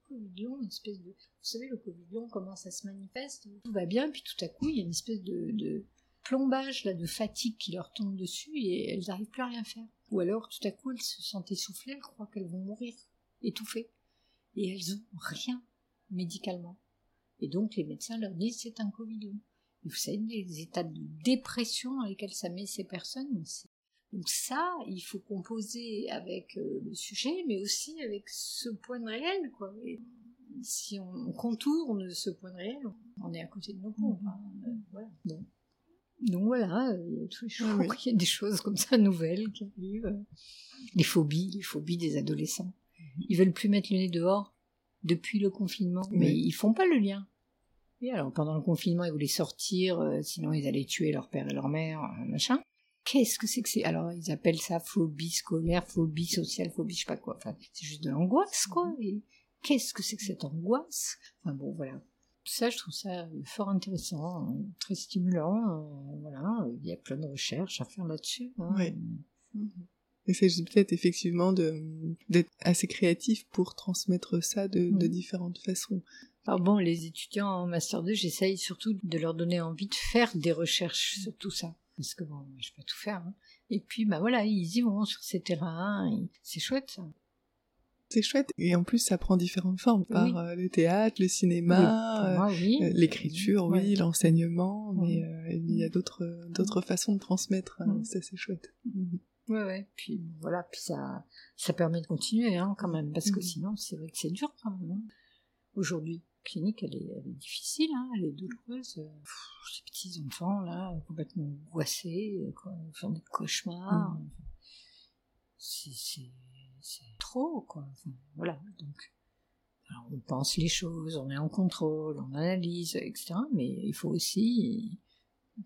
Covid long, une espèce de, vous savez, le Covid long, comment ça se manifeste, tout va bien, puis tout à coup, il y a une espèce de, de plombage, là, de fatigue qui leur tombe dessus et elles n'arrivent plus à rien faire. Ou alors, tout à coup, elles se sentent essoufflées, elles croient qu'elles vont mourir étouffées. Et elles ont rien médicalement. Et donc les médecins leur disent c'est un Covid. Et vous savez, les états de dépression dans lesquels ça met ces personnes, donc ça, il faut composer avec euh, le sujet, mais aussi avec ce point de réel, quoi. si on contourne ce point de réel, on est à côté de nos pompes. Hein. Euh, voilà. Donc voilà, euh, il y a tous les jours, il y a des choses comme ça nouvelles qui arrivent. Les phobies, les phobies des adolescents. Ils veulent plus mettre le nez dehors depuis le confinement, mais ils font pas le lien. Et alors pendant le confinement, ils voulaient sortir, euh, sinon ils allaient tuer leur père et leur mère, euh, machin. Qu'est-ce que c'est que c'est? Alors ils appellent ça phobie scolaire, phobie sociale, phobie je sais pas quoi. Enfin, c'est juste de l'angoisse quoi. Et qu'est-ce que c'est que cette angoisse? Enfin bon voilà. Tout ça, je trouve ça fort intéressant, très stimulant. Euh, voilà, il y a plein de recherches à faire là-dessus. Hein. Oui. Mm-hmm. Il s'agit peut-être effectivement d'être assez créatif pour transmettre ça de, de différentes façons. Alors bon, les étudiants en Master 2, j'essaye surtout de leur donner envie de faire des recherches sur tout ça. Parce que bon, je peux tout faire. Hein. Et puis, bah voilà, ils y vont sur ces terrains. C'est chouette, ça. C'est chouette. Et en plus, ça prend différentes formes par euh, le théâtre, le cinéma, euh, euh, l'écriture, oui, l'enseignement. Mais il y a d'autres d'autres façons de transmettre. ça, c'est chouette. Ouais, ouais. Puis voilà, puis ça, ça permet de continuer hein, quand même, parce que mhm. sinon, c'est vrai que c'est dur quand même. Hein. Aujourd'hui, clinique, elle est, elle est difficile, hein, elle est douloureuse. ces petits enfants là, complètement angoissés, quoi, font des cauchemars. Mhm. C'est trop, quoi. voilà, donc. on pense les choses, on est en contrôle, on analyse, etc. Mais il faut aussi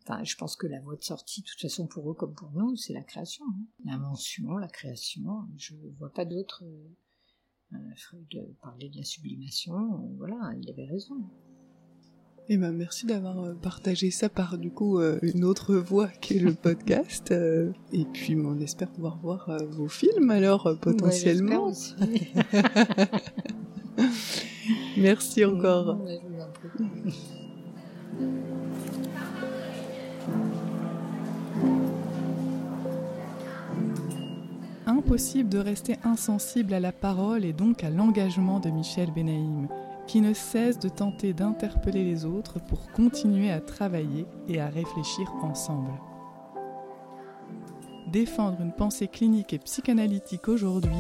Enfin, je pense que la voie de sortie, de toute façon, pour eux comme pour nous, c'est la création. Hein. L'invention, la création. Je vois pas d'autre. Euh, Freud parlait de la sublimation. Euh, voilà, il avait raison. Eh ben, merci d'avoir euh, partagé ça par du coup euh, une autre voie qu'est le podcast. et puis on espère pouvoir voir vos films alors potentiellement. aussi. merci encore. Impossible de rester insensible à la parole et donc à l'engagement de Michel Benaïm, qui ne cesse de tenter d'interpeller les autres pour continuer à travailler et à réfléchir ensemble. Défendre une pensée clinique et psychanalytique aujourd'hui,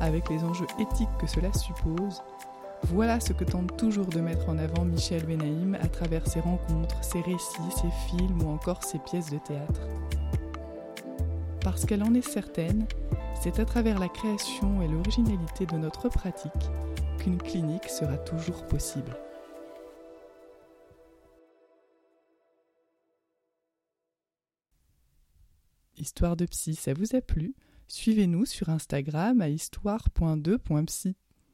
avec les enjeux éthiques que cela suppose, voilà ce que tente toujours de mettre en avant Michel Benaïm à travers ses rencontres, ses récits, ses films ou encore ses pièces de théâtre. Parce qu'elle en est certaine, c'est à travers la création et l'originalité de notre pratique qu'une clinique sera toujours possible. Histoire de psy, ça vous a plu? Suivez-nous sur Instagram à histoire.2.psy.